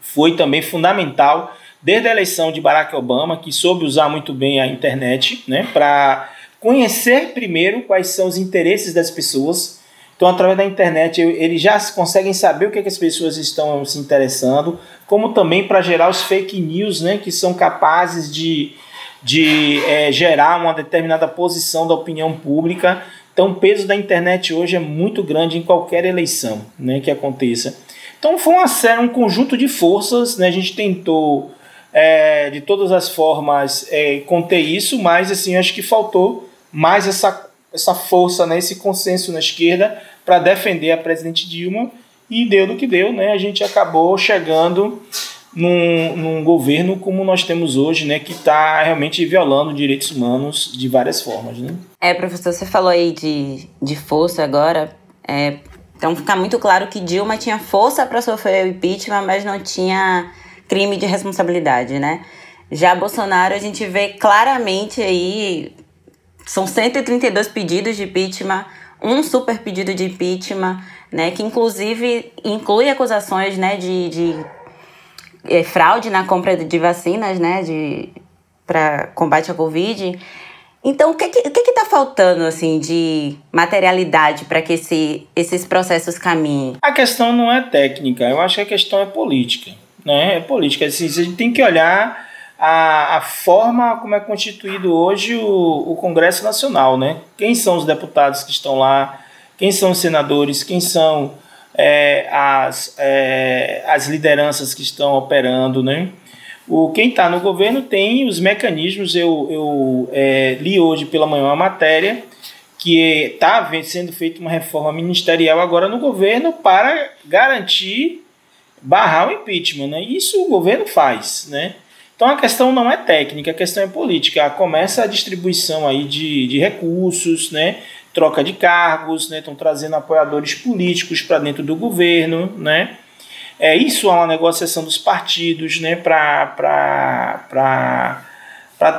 foi também fundamental desde a eleição de Barack Obama, que soube usar muito bem a internet, né, para conhecer primeiro quais são os interesses das pessoas. Então, através da internet, eles já conseguem saber o que, é que as pessoas estão se interessando, como também para gerar os fake news, né, que são capazes de, de é, gerar uma determinada posição da opinião pública. Então, o peso da internet hoje é muito grande em qualquer eleição né, que aconteça. Então foi uma série, um conjunto de forças, né? A gente tentou é, de todas as formas é, conter isso, mas assim acho que faltou mais essa, essa força, né? Esse consenso na esquerda para defender a presidente Dilma e deu do que deu, né? A gente acabou chegando num, num governo como nós temos hoje, né? Que está realmente violando direitos humanos de várias formas, né? É, professor, você falou aí de, de força agora. É, então fica muito claro que Dilma tinha força para sofrer o impeachment, mas não tinha crime de responsabilidade, né? Já Bolsonaro a gente vê claramente aí são 132 pedidos de impeachment, um super pedido de impeachment, né, que inclusive inclui acusações, né, de, de é, fraude na compra de vacinas, né, para combate à Covid. Então, o que que, que, que tá faltando, assim, de materialidade para que esse, esses processos caminhem? A questão não é técnica, eu acho que a questão é política, né? É política, assim, a gente tem que olhar a, a forma como é constituído hoje o, o Congresso Nacional, né? Quem são os deputados que estão lá, quem são os senadores, quem são é, as, é, as lideranças que estão operando, né? O, quem está no governo tem os mecanismos. Eu, eu é, li hoje pela manhã uma matéria que está sendo feita uma reforma ministerial agora no governo para garantir barrar o impeachment, né? Isso o governo faz, né? Então a questão não é técnica, a questão é política. Começa a distribuição aí de, de recursos, né? troca de cargos, né? estão trazendo apoiadores políticos para dentro do governo. Né? É, isso é uma negociação dos partidos né? para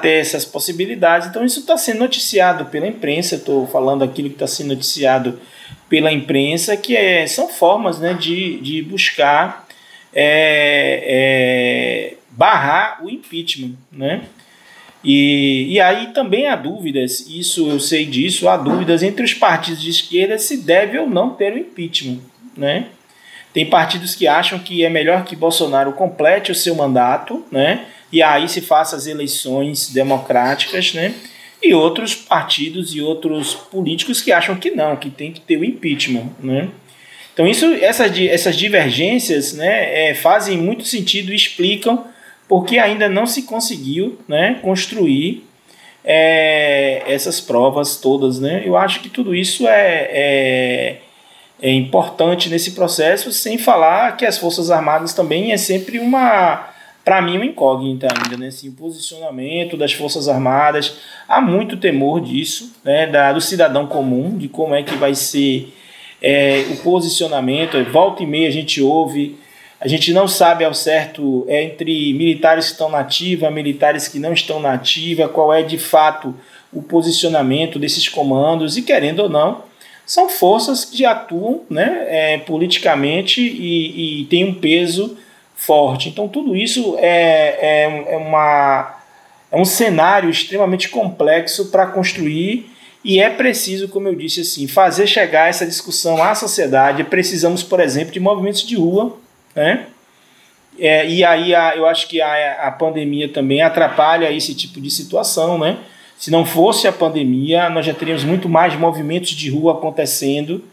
ter essas possibilidades. Então isso está sendo noticiado pela imprensa, estou falando aquilo que está sendo noticiado pela imprensa, que é, são formas né, de, de buscar é, é, barrar o impeachment, né? E, e aí também há dúvidas, isso eu sei disso, há dúvidas entre os partidos de esquerda se deve ou não ter o impeachment, né? Tem partidos que acham que é melhor que Bolsonaro complete o seu mandato, né? E aí se faça as eleições democráticas, né? E outros partidos e outros políticos que acham que não, que tem que ter o impeachment, né? Então isso, essas, essas divergências, né, é, fazem muito sentido e explicam porque ainda não se conseguiu né, construir é, essas provas todas. Né? Eu acho que tudo isso é, é, é, importante nesse processo, sem falar que as Forças Armadas também é sempre uma, para mim, uma incógnita ainda, né? Assim, o posicionamento das Forças Armadas, há muito temor disso, né? da, do cidadão comum, de como é que vai ser é, o posicionamento. Volta e meia a gente ouve a gente não sabe ao certo é, entre militares que estão na ativa, militares que não estão na ativa, qual é de fato o posicionamento desses comandos, e querendo ou não, são forças que atuam né, é, politicamente e, e têm um peso forte. Então, tudo isso é, é, é, uma, é um cenário extremamente complexo para construir e é preciso, como eu disse, assim, fazer chegar essa discussão à sociedade. Precisamos, por exemplo, de movimentos de rua né? É, e aí a, eu acho que a, a pandemia também atrapalha esse tipo de situação, né? Se não fosse a pandemia, nós já teríamos muito mais movimentos de rua acontecendo,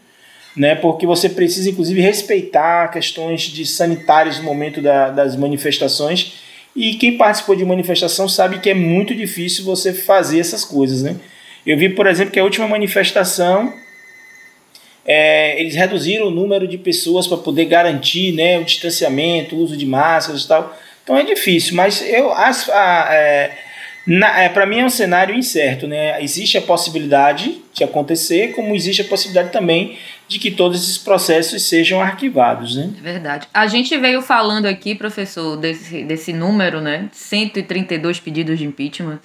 né? Porque você precisa, inclusive, respeitar questões de sanitárias no momento da, das manifestações. E quem participou de manifestação sabe que é muito difícil você fazer essas coisas, né? Eu vi, por exemplo, que a última manifestação é, eles reduziram o número de pessoas para poder garantir né, o distanciamento, o uso de máscaras e tal. Então é difícil, mas eu as, a, é, é, para mim é um cenário incerto. Né? Existe a possibilidade de acontecer, como existe a possibilidade também de que todos esses processos sejam arquivados. Né? É verdade. A gente veio falando aqui, professor, desse, desse número, né? 132 pedidos de impeachment.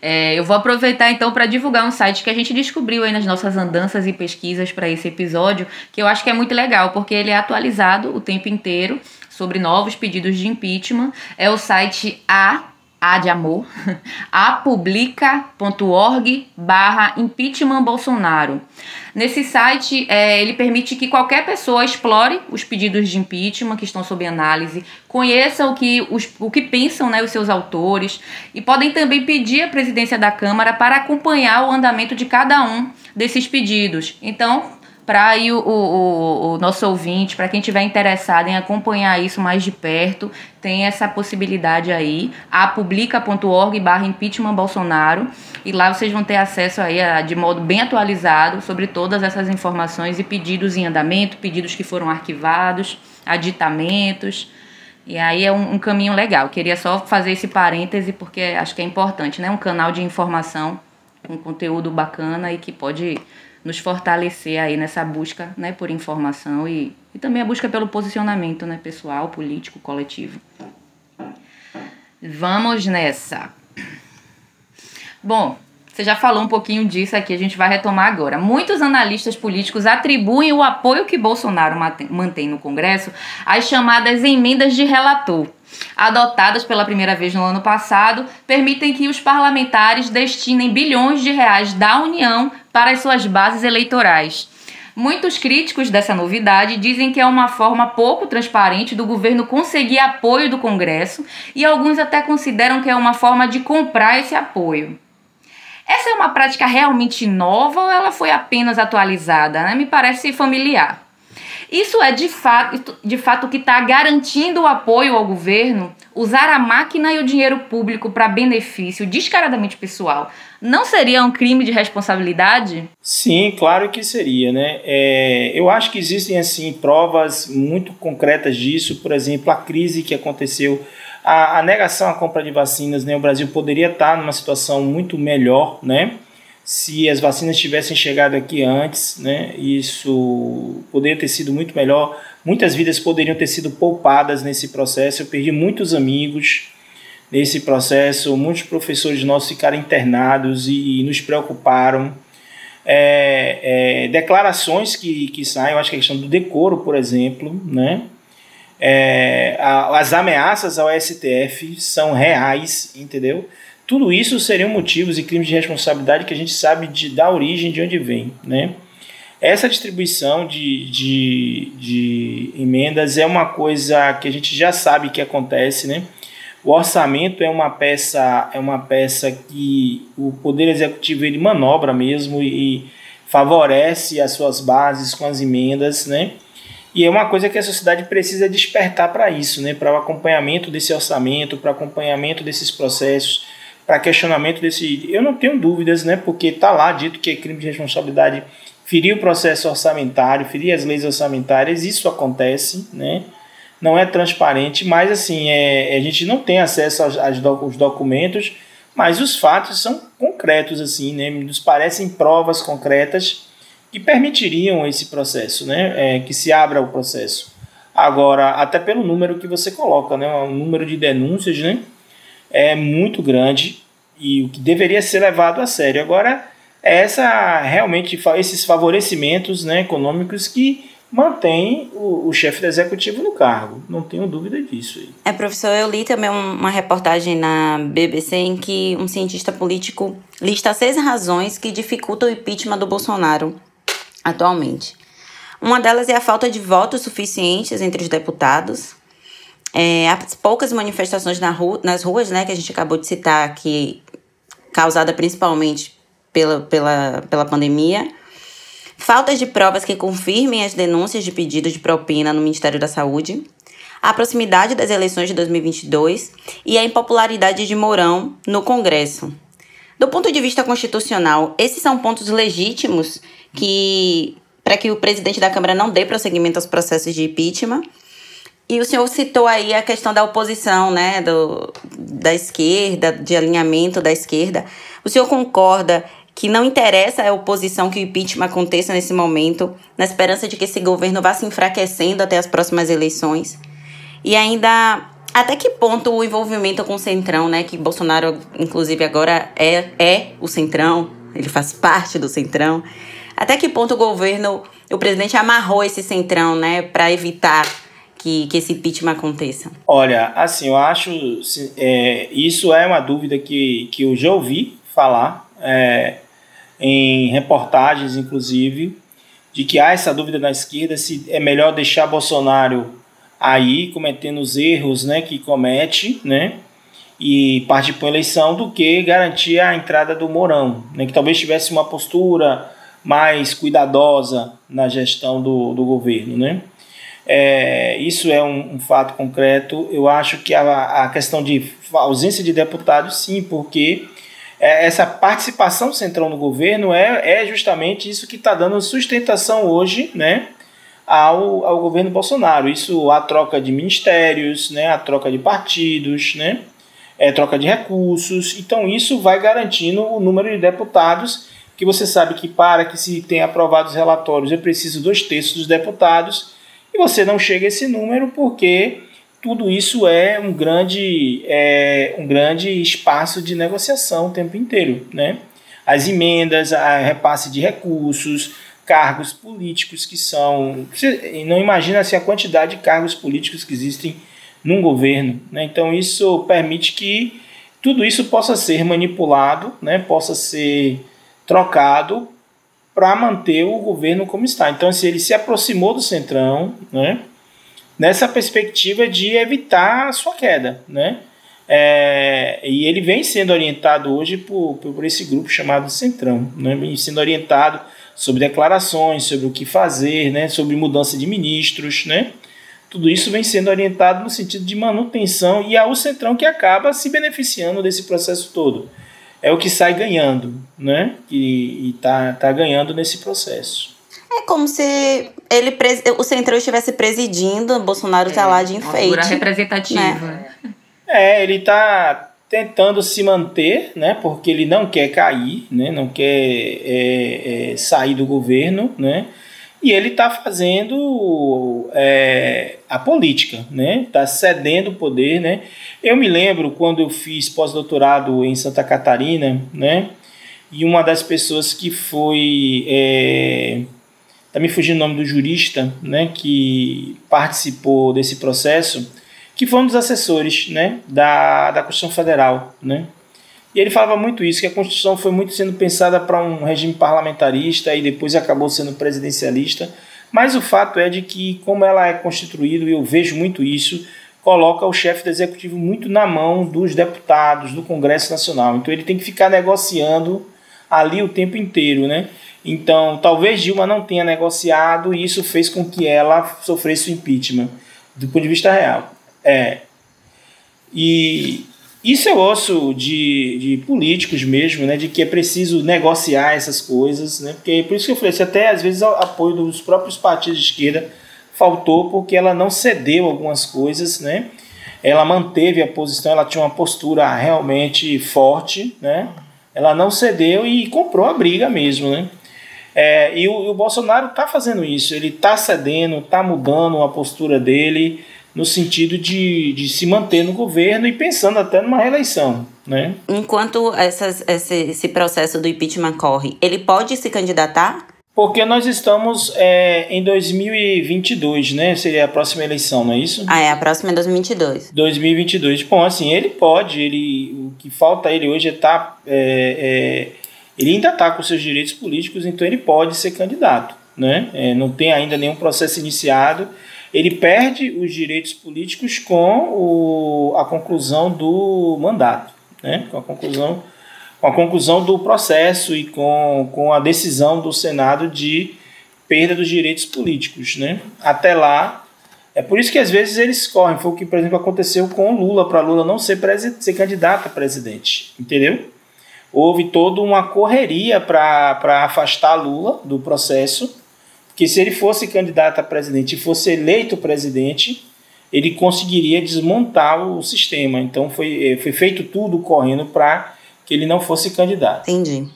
É, eu vou aproveitar então para divulgar um site que a gente descobriu aí nas nossas andanças e pesquisas para esse episódio, que eu acho que é muito legal, porque ele é atualizado o tempo inteiro sobre novos pedidos de impeachment. É o site A a de amor, (laughs) apublica.org barra impeachment Bolsonaro. Nesse site, é, ele permite que qualquer pessoa explore os pedidos de impeachment que estão sob análise, conheça o que, os, o que pensam né, os seus autores e podem também pedir à presidência da Câmara para acompanhar o andamento de cada um desses pedidos. Então, para o, o, o, nosso ouvinte, para quem tiver interessado em acompanhar isso mais de perto, tem essa possibilidade aí, apublica.org barra impeachment Bolsonaro, e lá vocês vão ter acesso aí a, de modo bem atualizado sobre todas essas informações e pedidos em andamento, pedidos que foram arquivados, aditamentos, e aí é um, um caminho legal. Queria só fazer esse parêntese porque acho que é importante, né? Um canal de informação com conteúdo bacana e que pode nos fortalecer aí nessa busca né, por informação e, e também a busca pelo posicionamento né, pessoal, político, coletivo. Vamos nessa. Bom, você já falou um pouquinho disso aqui, a gente vai retomar agora. Muitos analistas políticos atribuem o apoio que Bolsonaro mantém no Congresso às chamadas emendas de relator adotadas pela primeira vez no ano passado, permitem que os parlamentares destinem bilhões de reais da União para as suas bases eleitorais. Muitos críticos dessa novidade dizem que é uma forma pouco transparente do governo conseguir apoio do Congresso e alguns até consideram que é uma forma de comprar esse apoio. Essa é uma prática realmente nova ou ela foi apenas atualizada? Né? Me parece familiar. Isso é de fato, de fato que está garantindo o apoio ao governo, usar a máquina e o dinheiro público para benefício descaradamente pessoal. Não seria um crime de responsabilidade? Sim, claro que seria, né? É, eu acho que existem assim provas muito concretas disso, por exemplo, a crise que aconteceu, a, a negação à compra de vacinas, né? O Brasil poderia estar numa situação muito melhor, né? Se as vacinas tivessem chegado aqui antes, né, isso poderia ter sido muito melhor. Muitas vidas poderiam ter sido poupadas nesse processo. Eu perdi muitos amigos nesse processo, muitos professores nossos ficaram internados e, e nos preocuparam. É, é, declarações que, que saem, eu acho que a questão do decoro, por exemplo, né? É, a, as ameaças ao STF são reais, entendeu? Tudo isso seriam motivos e crimes de responsabilidade que a gente sabe de, da origem de onde vem. Né? Essa distribuição de, de, de emendas é uma coisa que a gente já sabe que acontece. Né? O orçamento é uma peça, é uma peça que o Poder Executivo ele manobra mesmo e favorece as suas bases com as emendas, né? E é uma coisa que a sociedade precisa despertar para isso, né? Para o acompanhamento desse orçamento, para o acompanhamento desses processos, para questionamento desse. Eu não tenho dúvidas, né? Porque está lá dito que é crime de responsabilidade ferir o processo orçamentário, ferir as leis orçamentárias, isso acontece, né? Não é transparente, mas assim, é, a gente não tem acesso aos, aos documentos, mas os fatos são concretos, assim, né? Nos parecem provas concretas que permitiriam esse processo, né? É, que se abra o processo. Agora, até pelo número que você coloca, né? O número de denúncias, né? É muito grande e o que deveria ser levado a sério. Agora, é essa realmente esses favorecimentos né, econômicos que mantém o, o chefe do executivo no cargo. Não tenho dúvida disso. Aí. É, professor, eu li também uma reportagem na BBC em que um cientista político lista seis razões que dificultam o impeachment do Bolsonaro atualmente. Uma delas é a falta de votos suficientes entre os deputados, é, as poucas manifestações na rua, nas ruas, né, que a gente acabou de citar, que causada principalmente pela, pela, pela pandemia. Faltas de provas que confirmem as denúncias de pedido de propina no Ministério da Saúde. A proximidade das eleições de 2022 e a impopularidade de Mourão no Congresso. Do ponto de vista constitucional, esses são pontos legítimos que para que o presidente da Câmara não dê prosseguimento aos processos de impeachment e o senhor citou aí a questão da oposição, né, do, da esquerda, de alinhamento da esquerda. O senhor concorda que não interessa a oposição que o impeachment aconteça nesse momento, na esperança de que esse governo vá se enfraquecendo até as próximas eleições? E ainda, até que ponto o envolvimento com o Centrão, né, que Bolsonaro, inclusive, agora é, é o Centrão, ele faz parte do Centrão, até que ponto o governo, o presidente amarrou esse Centrão, né, para evitar que, que esse impeachment aconteça? Olha, assim, eu acho. É, isso é uma dúvida que, que eu já ouvi falar é, em reportagens, inclusive, de que há essa dúvida na esquerda se é melhor deixar Bolsonaro aí cometendo os erros né, que comete, né? E partir para a eleição do que garantir a entrada do Mourão, né, que talvez tivesse uma postura mais cuidadosa na gestão do, do governo, né? É, isso é um, um, fato concreto. Eu acho que a, a questão de ausência de deputados, sim, porque é, essa participação central no governo é, é justamente isso que está dando sustentação hoje né, ao, ao governo Bolsonaro. Isso, a troca de ministérios, né, a troca de partidos, né, é, troca de recursos. Então, isso vai garantindo o número de deputados, que você sabe que para que se tenha aprovado os relatórios é preciso dois terços dos deputados e você não chega a esse número porque tudo isso é um grande, é, um grande espaço de negociação o tempo inteiro. Né? As emendas, a repasse de recursos, cargos políticos que são. Você não imagina assim, a quantidade de cargos políticos que existem num governo. Né? Então isso permite que tudo isso possa ser manipulado, né? possa ser trocado para manter o governo como está. Então, se assim, ele se aproximou do Centrão, né, nessa perspectiva de evitar a sua queda. Né? É, e ele vem sendo orientado hoje por, por esse grupo chamado Centrão, né? vem sendo orientado sobre declarações, sobre o que fazer, né? sobre mudança de ministros, né? tudo isso vem sendo orientado no sentido de manutenção e é o Centrão que acaba se beneficiando desse processo todo. É o que sai ganhando, né? E, está tá ganhando nesse processo. É como se ele o Centrão estivesse presidindo, Bolsonaro está é, lá de enfeite. Uma representativa. Né? É, ele está tentando se manter, né? Porque ele não quer cair, né? Não quer é, é, sair do governo, né? E ele está fazendo é, a política, né? Está cedendo o poder, né? Eu me lembro quando eu fiz pós-doutorado em Santa Catarina, né? E uma das pessoas que foi é, tá me fugindo o nome do jurista, né? Que participou desse processo, que foi um dos assessores, né? Da da Constituição Federal, né? E ele falava muito isso, que a Constituição foi muito sendo pensada para um regime parlamentarista e depois acabou sendo presidencialista. Mas o fato é de que, como ela é constituída, e eu vejo muito isso, coloca o chefe do executivo muito na mão dos deputados do Congresso Nacional. Então ele tem que ficar negociando ali o tempo inteiro, né? Então, talvez Dilma não tenha negociado e isso fez com que ela sofresse o impeachment, do ponto de vista real. É. E isso eu ouço de, de políticos mesmo, né, de que é preciso negociar essas coisas, né, porque por isso que eu falei, até às vezes o apoio dos próprios partidos de esquerda faltou porque ela não cedeu algumas coisas, né, ela manteve a posição, ela tinha uma postura realmente forte, né, ela não cedeu e comprou a briga mesmo, né. É, e, o, e o Bolsonaro está fazendo isso, ele está cedendo, está mudando a postura dele, no sentido de, de se manter no governo e pensando até numa reeleição. Né? Enquanto essas, esse, esse processo do impeachment corre, ele pode se candidatar? Porque nós estamos é, em 2022, né? Seria a próxima eleição, não é isso? Ah, é, a próxima é 2022. 2022. Bom, assim, ele pode, ele, o que falta a ele hoje é estar. Tá, é, é, ele ainda está com seus direitos políticos, então ele pode ser candidato, né? É, não tem ainda nenhum processo iniciado ele perde os direitos políticos com o, a conclusão do mandato, né? com, a conclusão, com a conclusão do processo e com, com a decisão do Senado de perda dos direitos políticos. Né? Até lá, é por isso que às vezes eles correm. Foi o que, por exemplo, aconteceu com Lula, para Lula não ser, ser candidato a presidente. Entendeu? Houve toda uma correria para afastar Lula do processo que se ele fosse candidato a presidente e fosse eleito presidente, ele conseguiria desmontar o sistema. Então foi, eh, foi feito tudo correndo para que ele não fosse candidato. Entendi.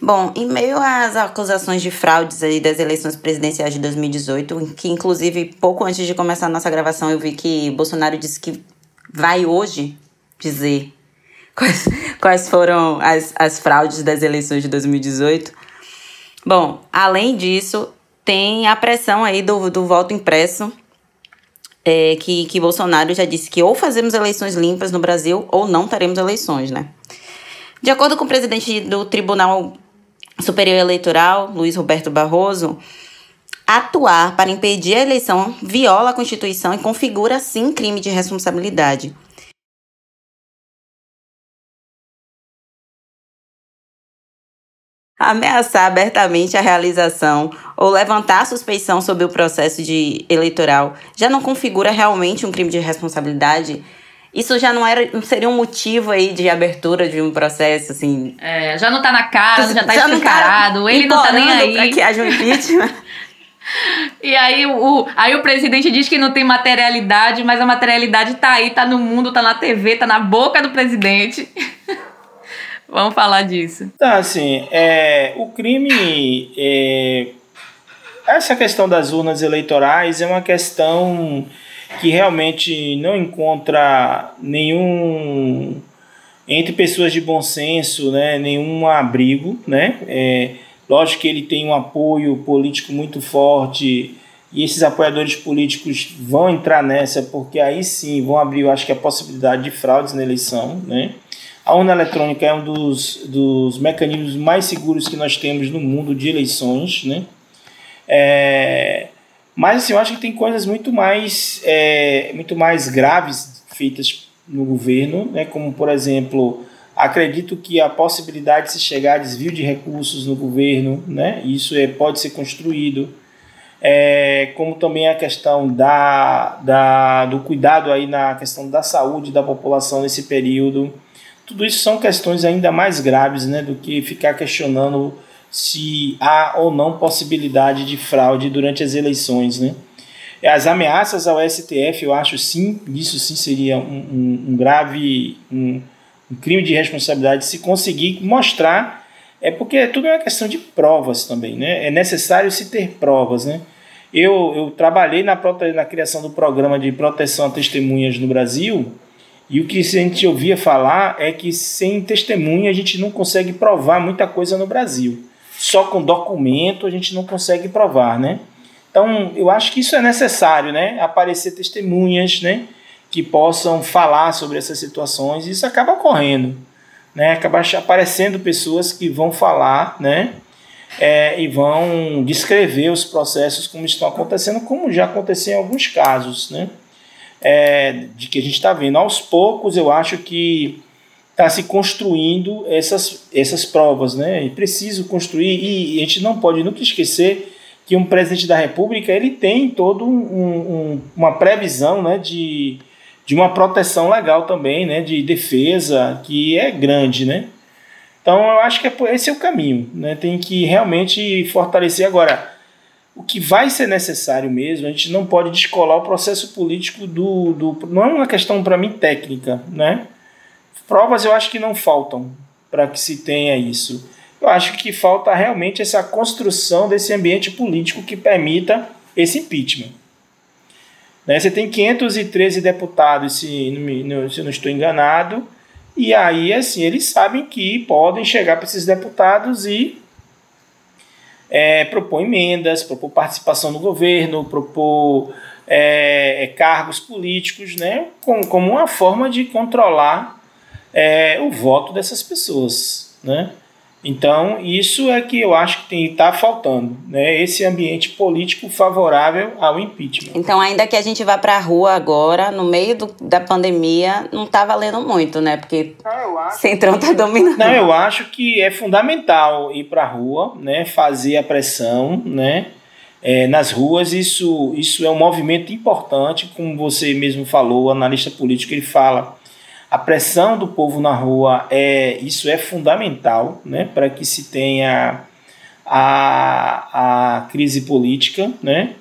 Bom, em meio às acusações de fraudes aí das eleições presidenciais de 2018, que inclusive pouco antes de começar a nossa gravação eu vi que Bolsonaro disse que vai hoje dizer (laughs) quais, quais foram as, as fraudes das eleições de 2018. Bom, além disso, tem a pressão aí do, do voto impresso, é, que, que Bolsonaro já disse que ou fazemos eleições limpas no Brasil ou não teremos eleições, né? De acordo com o presidente do Tribunal Superior Eleitoral, Luiz Roberto Barroso, atuar para impedir a eleição viola a Constituição e configura, sim, crime de responsabilidade. Ameaçar abertamente a realização ou levantar suspeição sobre o processo de eleitoral já não configura realmente um crime de responsabilidade? Isso já não era, não seria um motivo aí de abertura de um processo, assim. É, já não tá na cara, já tá já escancarado, tá ele não tá nem aí. Pra que haja um impeachment. (laughs) (laughs) e aí o, aí o presidente diz que não tem materialidade, mas a materialidade tá aí, tá no mundo, tá na TV, tá na boca do presidente. (laughs) Vamos falar disso. Tá, assim, é, o crime. É, essa questão das urnas eleitorais é uma questão que realmente não encontra nenhum. entre pessoas de bom senso, né, nenhum abrigo. Né? É, lógico que ele tem um apoio político muito forte e esses apoiadores políticos vão entrar nessa, porque aí sim vão abrir, eu acho que a possibilidade de fraudes na eleição, né? A urna eletrônica é um dos, dos mecanismos mais seguros que nós temos no mundo de eleições, né? É, mas assim, eu acho que tem coisas muito mais, é, muito mais graves feitas no governo, né, como por exemplo, acredito que a possibilidade de se chegar a desvio de recursos no governo, né, isso é, pode ser construído, é, como também a questão da, da, do cuidado aí na questão da saúde da população nesse período. Tudo isso são questões ainda mais graves né, do que ficar questionando se há ou não possibilidade de fraude durante as eleições. Né? As ameaças ao STF, eu acho sim, isso sim seria um, um, um grave um, um, crime de responsabilidade se conseguir mostrar, é porque tudo é uma questão de provas também, né? É necessário se ter provas, né? Eu, eu trabalhei na, na criação do programa de proteção a testemunhas no Brasil e o que a gente ouvia falar é que sem testemunha a gente não consegue provar muita coisa no Brasil. Só com documento a gente não consegue provar, né? Então, eu acho que isso é necessário, né? Aparecer testemunhas, né? Que possam falar sobre essas situações. Isso acaba ocorrendo, né? Acaba aparecendo pessoas que vão falar, né? É, e vão descrever os processos como estão acontecendo, como já aconteceu em alguns casos, né? É, de que a gente está vendo. Aos poucos, eu acho que está se construindo essas, essas provas, né? E preciso construir, e a gente não pode nunca esquecer que um presidente da República ele tem todo um, um, uma previsão né, de, de uma proteção legal também, né, de defesa, que é grande, né? Então eu acho que é, esse é o caminho, né? Tem que realmente fortalecer agora. O que vai ser necessário mesmo, a gente não pode descolar o processo político do. do não é uma questão para mim técnica, né? Provas eu acho que não faltam para que se tenha isso. Eu acho que falta realmente essa construção desse ambiente político que permita esse impeachment. Né? Você tem 513 deputados, se não, se não estou enganado, e aí assim eles sabem que podem chegar para esses deputados e é, propor emendas, propor participação no governo, propor é, é cargos políticos, né, como, como uma forma de controlar é, o voto dessas pessoas, né? Então, isso é que eu acho que está faltando, né? esse ambiente político favorável ao impeachment. Então, ainda que a gente vá para a rua agora, no meio do, da pandemia, não está valendo muito, né? Porque o Centrão está dominando. Não, eu acho que é fundamental ir para a rua, né? fazer a pressão, né? É, nas ruas, isso, isso é um movimento importante, como você mesmo falou, o analista político ele fala a pressão do povo na rua é isso é fundamental né, para que se tenha a, a crise política né,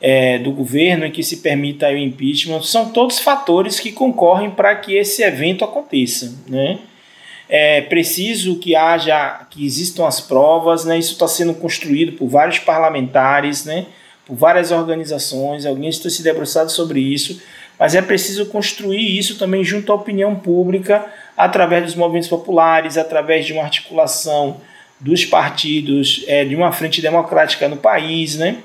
é, do governo e que se permita o impeachment. São todos fatores que concorrem para que esse evento aconteça. Né. É preciso que haja, que existam as provas, né, isso está sendo construído por vários parlamentares, né, por várias organizações, alguém está se debruçado sobre isso mas é preciso construir isso também junto à opinião pública, através dos movimentos populares, através de uma articulação dos partidos, é, de uma frente democrática no país, né?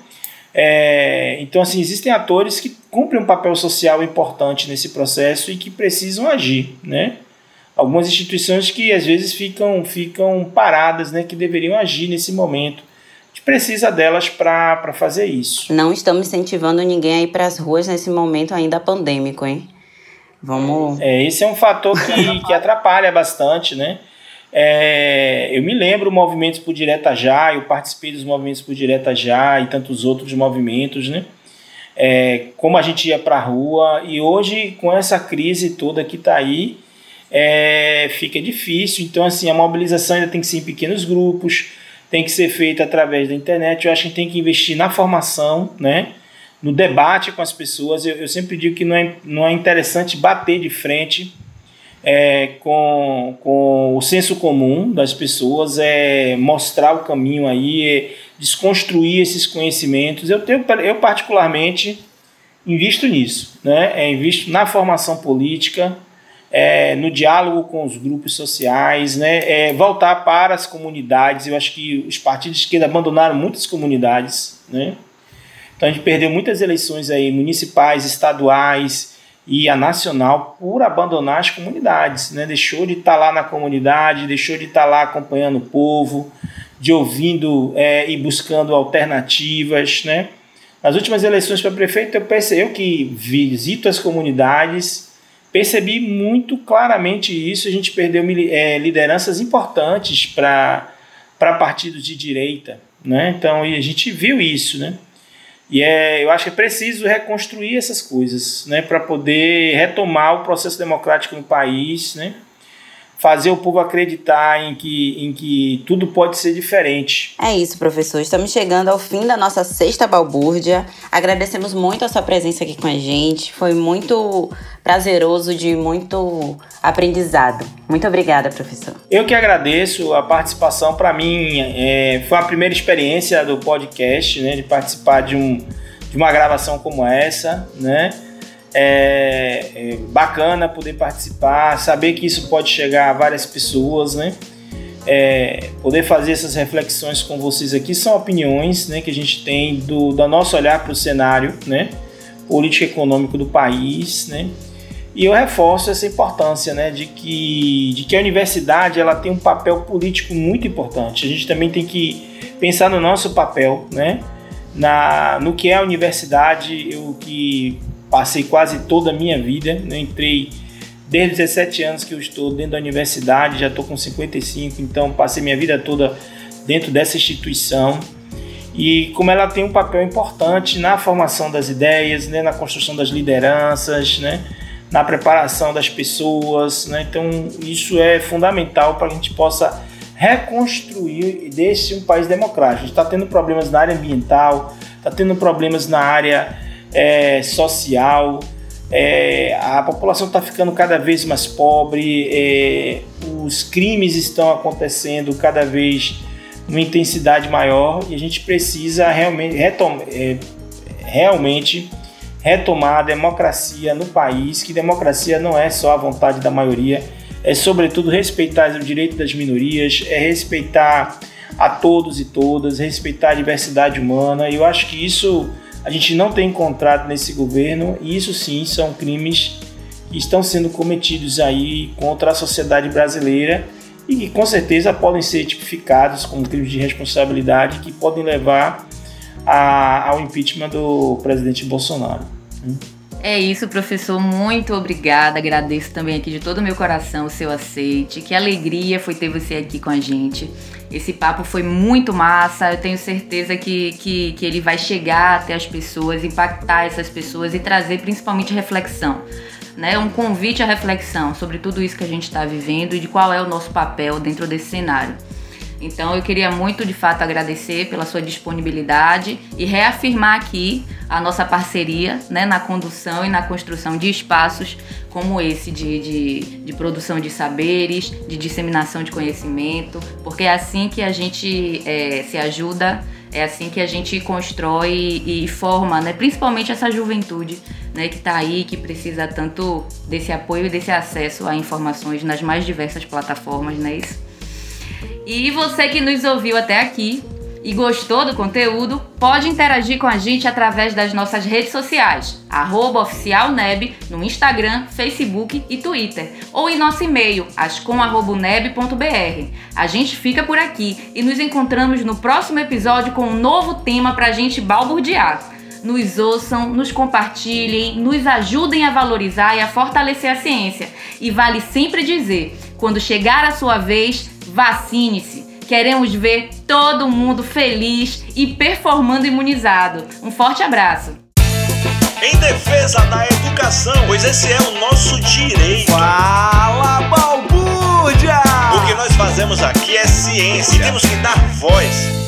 É, então, assim, existem atores que cumprem um papel social importante nesse processo e que precisam agir, né? Algumas instituições que às vezes ficam, ficam paradas, né? Que deveriam agir nesse momento precisa delas para fazer isso. Não estamos incentivando ninguém a ir para as ruas nesse momento ainda pandêmico, hein? Vamos. É, esse é um fator que, que atrapalha bastante, né? É, eu me lembro movimentos por direta já, eu participei dos movimentos por direta já e tantos outros movimentos, né? É, como a gente ia para a rua e hoje com essa crise toda que está aí, é, fica difícil. Então, assim, a mobilização ainda tem que ser em pequenos grupos tem que ser feita através da internet. Eu acho que tem que investir na formação, né? no debate com as pessoas. Eu, eu sempre digo que não é, não é interessante bater de frente é, com, com o senso comum das pessoas, é mostrar o caminho aí, é desconstruir esses conhecimentos. Eu, tenho, eu particularmente invisto nisso, né? É, invisto na formação política, é, no diálogo com os grupos sociais, né, é, voltar para as comunidades. Eu acho que os partidos de esquerda abandonaram muitas comunidades. Né? Então a gente perdeu muitas eleições aí, municipais, estaduais e a nacional por abandonar as comunidades. Né? Deixou de estar lá na comunidade, deixou de estar lá acompanhando o povo, de ouvindo é, e buscando alternativas. Né? Nas últimas eleições para prefeito, eu percebi eu que visito as comunidades percebi muito claramente isso. A gente perdeu é, lideranças importantes para partidos de direita. Né? Então a gente viu isso. Né? E é, eu acho que é preciso reconstruir essas coisas né? para poder retomar o processo democrático no país. Né? Fazer o povo acreditar em que, em que tudo pode ser diferente. É isso, professor. Estamos chegando ao fim da nossa sexta balbúrdia. Agradecemos muito a sua presença aqui com a gente. Foi muito prazeroso, de muito aprendizado. Muito obrigada, professor. Eu que agradeço a participação. Para mim, é, foi a primeira experiência do podcast, né, de participar de, um, de uma gravação como essa, né? É, é, bacana poder participar, saber que isso pode chegar a várias pessoas, né? É, poder fazer essas reflexões com vocês aqui são opiniões né, que a gente tem do, do nosso olhar para o cenário né, político econômico do país, né? E eu reforço essa importância, né, de que, de que a universidade ela tem um papel político muito importante. A gente também tem que pensar no nosso papel, né, na, no que é a universidade, o que passei quase toda a minha vida. Né? Entrei desde 17 anos que eu estou dentro da universidade, já estou com 55, então passei minha vida toda dentro dessa instituição. E como ela tem um papel importante na formação das ideias, né? na construção das lideranças, né? na preparação das pessoas. Né? Então, isso é fundamental para que a gente possa reconstruir desse um país democrático. A gente está tendo problemas na área ambiental, está tendo problemas na área é, social, é, a população está ficando cada vez mais pobre, é, os crimes estão acontecendo cada vez numa intensidade maior e a gente precisa realmente, retom é, realmente retomar a democracia no país, que democracia não é só a vontade da maioria, é sobretudo respeitar o direito das minorias, é respeitar a todos e todas, respeitar a diversidade humana. E eu acho que isso a gente não tem encontrado nesse governo, e isso sim são crimes que estão sendo cometidos aí contra a sociedade brasileira e que com certeza podem ser tipificados como crimes de responsabilidade que podem levar a, ao impeachment do presidente Bolsonaro. É isso, professor. Muito obrigada. Agradeço também aqui de todo o meu coração o seu aceite. Que alegria foi ter você aqui com a gente. Esse papo foi muito massa. Eu tenho certeza que, que, que ele vai chegar até as pessoas, impactar essas pessoas e trazer principalmente reflexão. Né, um convite à reflexão sobre tudo isso que a gente está vivendo e de qual é o nosso papel dentro desse cenário. Então eu queria muito de fato agradecer pela sua disponibilidade e reafirmar aqui a nossa parceria né, na condução e na construção de espaços como esse de, de, de, produção de saberes, de disseminação de conhecimento, porque é assim que a gente é, se ajuda, é assim que a gente constrói e, forma, né, principalmente essa juventude né, que está aí, que precisa tanto desse apoio e desse acesso a informações nas mais diversas plataformas, não é isso? E você que nos ouviu até aqui e gostou do conteúdo, pode interagir com a gente através das nossas redes sociais, oficialneb no Instagram, Facebook e Twitter, ou em nosso e-mail, ascom.neb.br. A gente fica por aqui e nos encontramos no próximo episódio com um novo tema para a gente balbuciar. Nos ouçam, nos compartilhem, nos ajudem a valorizar e a fortalecer a ciência. E vale sempre dizer: quando chegar a sua vez, Vacine-se. Queremos ver todo mundo feliz e performando imunizado. Um forte abraço. Em defesa da educação, pois esse é o nosso direito. Fala, balbúrdia! O que nós fazemos aqui é ciência e temos que dar voz